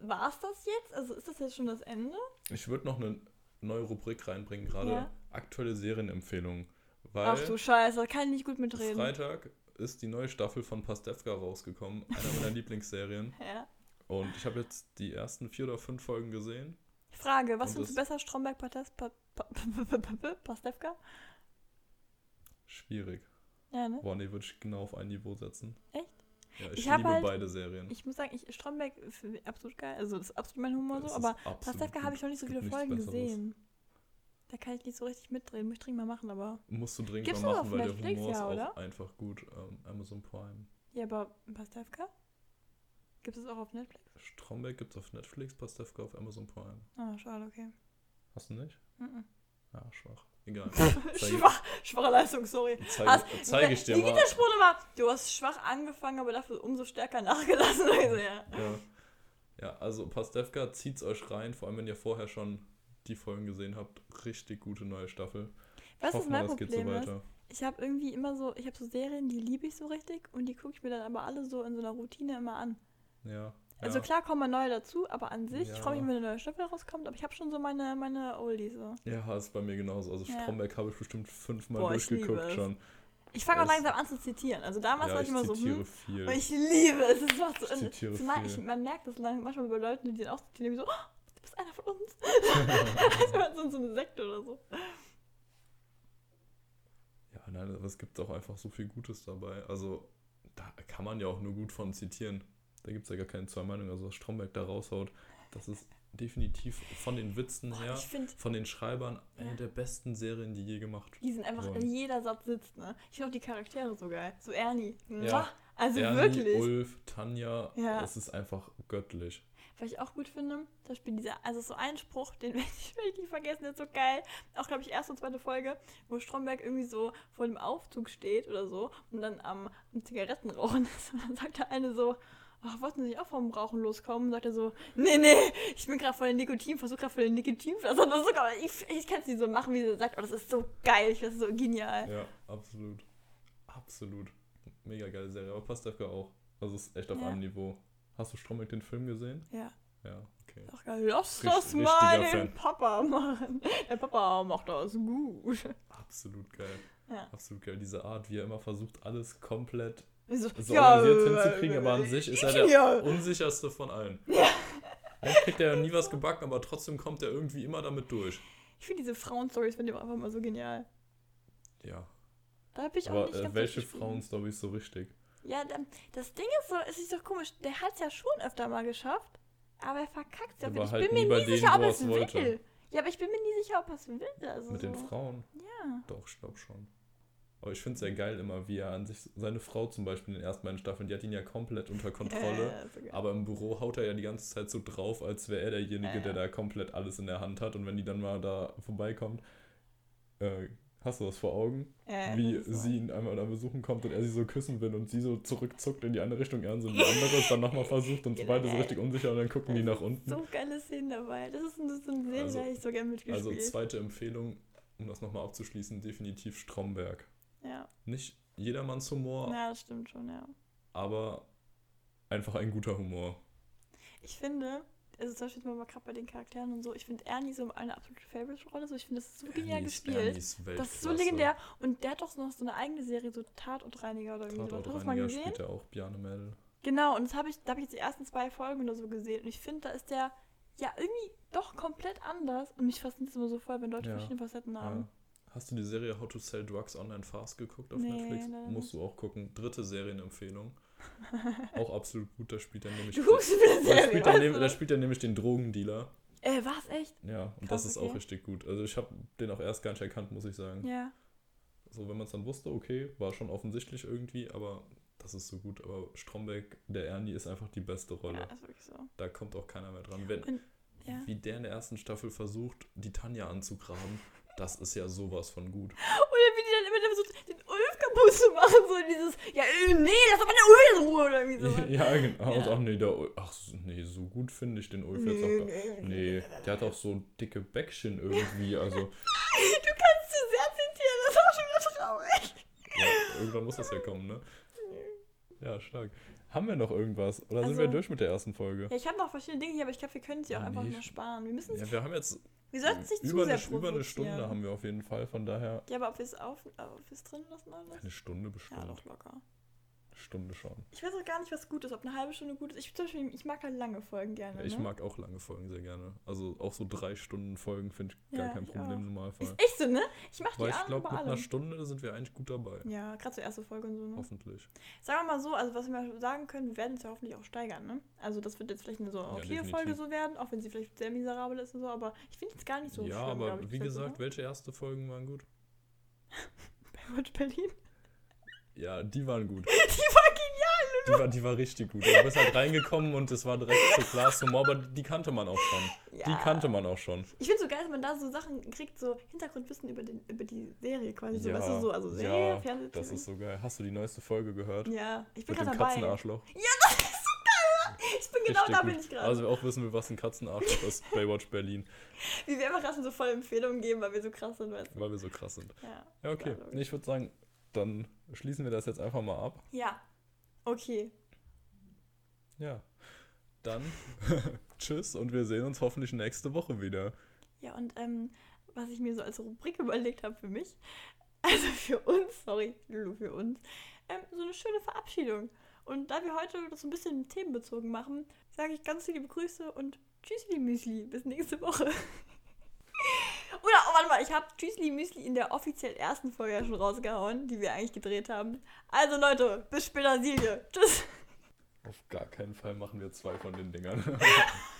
war es das jetzt? Also ist das jetzt schon das Ende? Ich würde noch eine neue Rubrik reinbringen, gerade Ja. Aktuelle Serienempfehlungen. Weil Ach du Scheiße, kann ich nicht gut mitreden. Freitag ist die neue Staffel von Pastewka rausgekommen. Einer meiner Lieblingsserien. Ja. Und ich habe jetzt die ersten vier oder fünf Folgen gesehen. Frage, was findest du besser, Stromberg, Pastewka? Schwierig. Ja, ne? Boah, nee, würde ich genau auf ein Niveau setzen. Echt? Ja, ich, Ich liebe halt- beide Serien. Ich muss sagen, ich, Stromberg finde ich absolut geil. Also das ist absolut mein Humor Das so, aber Pastewka habe ich noch nicht so viele Folgen Besseres. gesehen. Da kann ich nicht so richtig mitdrehen. Muss ich dringend mal machen, aber. Musst du dringend Gibt's mal machen, weil der Netflix? Humor ist Ja, auch oder? einfach gut. Ähm, Amazon Prime. Ja, aber Pastewka? Gibt es auch auf Netflix? Stromberg gibt's auf Netflix, Pastewka auf Amazon Prime. Ah, schade, okay. Hast du nicht? Mhm. Ja, schwach. Egal. Zeige Schwach, schwache Leistung, sorry. zeig, Hast- zeig ich dir mal. der Spruch immer? Du hast schwach angefangen, aber dafür umso stärker nachgelassen. Also, ja. Ja. ja, also Pastewka zieht's euch rein, vor allem wenn ihr vorher schon die Folgen gesehen habt. Richtig gute neue Staffel. Was Hoffe ist mal, mein das geht so Problem ist? weiter. Ich habe irgendwie immer so, ich habe so Serien, die liebe ich so richtig und die gucke ich mir dann aber alle so in so einer Routine immer an. Ja. Also ja. klar kommen mal neue dazu, aber an sich, ich Ja. freue mich, wenn eine neue Staffel rauskommt, aber ich habe schon so meine, meine Oldies so. Ja, ist bei mir genauso. Also Ja. Stromberg habe ich bestimmt fünfmal Boah, ich durchgeguckt es. schon. Ich fange auch langsam an zu zitieren. Also damals Ja, war ich ich immer so, hm, viel. ich liebe es. Es macht so, Ich zumal ich, man merkt das manchmal bei Leuten, die den auch zitieren, die so, oh, einer von uns. Als wäre man so in so eine Sekte oder so. Ja, nein, aber es gibt auch einfach so viel Gutes dabei. Also, da kann man ja auch nur gut von zitieren. Da gibt es ja gar keine zwei Meinungen. Also, was Stromberg da raushaut, das ist definitiv von den Witzen Boah, her, ich finde, von den Schreibern, eine Ja. der besten Serien, die je gemacht die sind einfach, worden. in jeder Satz sitzt, ne? Ich finde auch die Charaktere so geil. So Ernie. Ja. Also Ernie, wirklich. Ulf, Tanja, Ja. es ist einfach göttlich. Was ich auch gut finde, zum Beispiel dieser, also so ein Spruch, den werde ich, werd ich nicht vergessen, der ist so geil. Auch, glaube ich, erste und zweite Folge, wo Stromberg irgendwie so vor dem Aufzug steht oder so und dann am, am Zigarettenrauchen ist. Und dann sagt der eine so, ach, wollten Sie nicht auch vom Rauchen loskommen? Und sagt er so, nee, nee, ich bin gerade voll den Nikotin, versuche gerade voll den Nikotin. Also sogar, ich, ich kann es nicht so machen, wie sie sagt, aber das ist so geil, ich finde das so genial. Ja, absolut. Absolut. Mega geile Serie. Aber Pastewka auch. Also, es ist echt auf Ja. einem Niveau. Hast du Stromberg den Film gesehen? Ja, Ja, okay. ach lass Richt- das mal den Fan. Papa machen. Der Papa macht das gut. Absolut geil. Ja. Absolut geil. Diese Art, wie er immer versucht, alles komplett So, so organisiert hinzukriegen, aber an sich ist er der ja. unsicherste von allen. Dann kriegt er nie was gebacken, aber trotzdem kommt er irgendwie immer damit durch. Ich finde diese Frauenstories von dem einfach mal so genial. Ja. Da habe ich auch Aber nicht äh, ganz welche. Frauenstories so richtig? Ja, das Ding ist so, es ist doch komisch, der hat es ja schon öfter mal geschafft, aber er verkackt ja. Aber Ich halt bin mir nie sicher, ob er es es wollte. will. Ja, aber ich bin mir nie sicher, ob er es will. Also Mit so. den Frauen? Ja. Doch, ich glaube schon. Aber ich finde es sehr geil immer, wie er an sich, seine Frau zum Beispiel in den ersten beiden Staffeln, die hat ihn ja komplett unter Kontrolle. Ja, geil. Aber im Büro haut er ja die ganze Zeit so drauf, als wäre er derjenige, Ja, ja. der da komplett alles in der Hand hat. Und wenn die dann mal da vorbeikommt, äh, hast du das vor Augen? Ja, wie das sie ihn einmal da besuchen kommt und er sie so küssen will und sie so zurückzuckt in die eine Richtung, er so in die andere es dann nochmal versucht und so beide so richtig unsicher und dann gucken die nach unten. So geile Szenen dabei. Das ist, ein- das ist eine Serie, Also- ich so gerne mitgespielt. Also zweite Empfehlung, um das nochmal abzuschließen, definitiv Stromberg. ja. Nicht jedermanns Humor, ja, das stimmt schon, ja. aber einfach ein guter Humor. Ich finde, also zum Beispiel mal gerade bei den Charakteren und so, ich finde Ernie so eine absolute Favorite-Rolle. So, ich finde, das ist so genial gespielt. Das ist so legendär. Und der hat doch noch so eine eigene Serie, so Tatortreiniger oder irgendwie sowas. Hast du das mal gesehen? spielt ja auch Bjarne Mädel. Genau, und das habe ich, da habe ich jetzt die ersten zwei Folgen oder so gesehen. Und ich finde, da ist der ja irgendwie doch komplett anders. Und mich fasziniert es immer so voll, wenn Leute Ja. verschiedene Facetten Ja. haben. Hast du die Serie How to Sell Drugs Online Fast geguckt auf Nee, Netflix? leider Musst du auch gucken. Dritte Serienempfehlung. auch absolut gut. Da spielt er nämlich. Du da, spielt er, nehm, du? da spielt er nämlich den Drogendealer. Äh, was, echt? Ja, und Krass, das ist okay. auch richtig gut. Also ich habe den auch erst gar nicht erkannt, muss ich sagen. Ja. So, wenn man es dann wusste, okay, war schon offensichtlich irgendwie, aber das ist so gut. Aber Stromberg, der Ernie, ist einfach die beste Rolle. Ja, ist wirklich so. Da kommt auch keiner mehr dran. Wenn, Und- Ja. Wie der in der ersten Staffel versucht, die Tanja anzugraben, das ist ja sowas von gut. Oder wie die dann immer Ulf zu machen. So dieses, ja, äh, nee, lass doch mal der Ulf in Ruhe oder irgendwie so. ja, genau. Ja. Und ach nee, der Ul- ach so- nee, so gut finde ich den Ulf jetzt auch. gar- Nee, der hat auch so dicke Bäckchen irgendwie. Also, Du kannst zu sehr zitieren, das ist auch schon wieder traurig. ja, irgendwann muss das ja kommen, ne? Ja, stark. Haben wir noch irgendwas? Oder sind Also- wir durch mit der ersten Folge? Ja, ich habe noch verschiedene Dinge hier, aber ich glaube, wir können sie auch Ja, einfach nee, nur sparen. Wir müssen Ja, wir haben jetzt wir sollten es nicht über zu eine, sehr über eine. Stunde haben wir auf jeden Fall. Von daher Ja, aber ob wir es auf, ob wir es drin lassen alles? eine Stunde Ja, bestimmt. doch locker. Stunde schon. Ich weiß auch gar nicht, was gut ist, ob eine halbe Stunde gut ist. Ich, zum Beispiel, ich mag halt lange Folgen gerne. Ja, ich ne? mag auch lange Folgen sehr gerne. Also auch so drei Stunden Folgen finde ich gar Ja, kein Problem auch. im Normalfall. Ist echt so, ne? Ich mach die Weil ich glaube, mit einer. Stunde sind wir eigentlich gut dabei. Ja, gerade zur erste Folge und so, ne? Hoffentlich. Sagen wir mal so, also was wir sagen können, wir werden es ja hoffentlich auch steigern, ne? Also das wird jetzt vielleicht eine so okay definitiv. Folge so werden, auch wenn sie vielleicht sehr miserabel ist und so, aber ich finde es gar nicht so ja, schlimm, aber glaub ich, wie gesagt, oder? welche erste Folgen waren gut? Baywatch Berlin. Ja, die waren gut. Die war genial, Die war, die war richtig gut. Du bist halt reingekommen und es war direkt so Glas Humor, aber die kannte man auch schon. Die Ja. kannte man auch schon. Ich finde so geil, dass man da so Sachen kriegt, so Hintergrundwissen über, den, über die Serie quasi. So, weißt du, so, also Serie, ja, Fernsehen. das ist so geil. Hast du die neueste Folge gehört? Ja, ich bin Mit dem gerade dabei. Katzenarschloch. Ich bin genau Richtig da gut. bin ich gerade. Also auch wissen wir, was ein Katzenarschloch ist. Baywatch Berlin. Wie wir einfach gerade so voll Empfehlungen geben, weil wir so krass sind, weißt du. Weil wir so krass sind. Ja, Ja, okay. Nee, ich würde sagen, dann schließen wir das jetzt einfach mal ab. ja. okay. Ja. Dann tschüss und wir sehen uns hoffentlich nächste Woche wieder. Ja, und ähm, was ich mir so als Rubrik überlegt habe für mich, also für uns, sorry, Lulu, für uns, ähm, so eine schöne Verabschiedung. Und da wir heute das so ein bisschen themenbezogen machen, sage ich ganz liebe Grüße und Tschüssli Müsli. Bis nächste Woche. Mal, ich habe Tschüssli Müsli in der offiziell ersten Folge ja schon rausgehauen, die wir eigentlich gedreht haben. Also Leute, bis später, Silje. Tschüss. Auf gar keinen Fall machen wir zwei von den Dingern.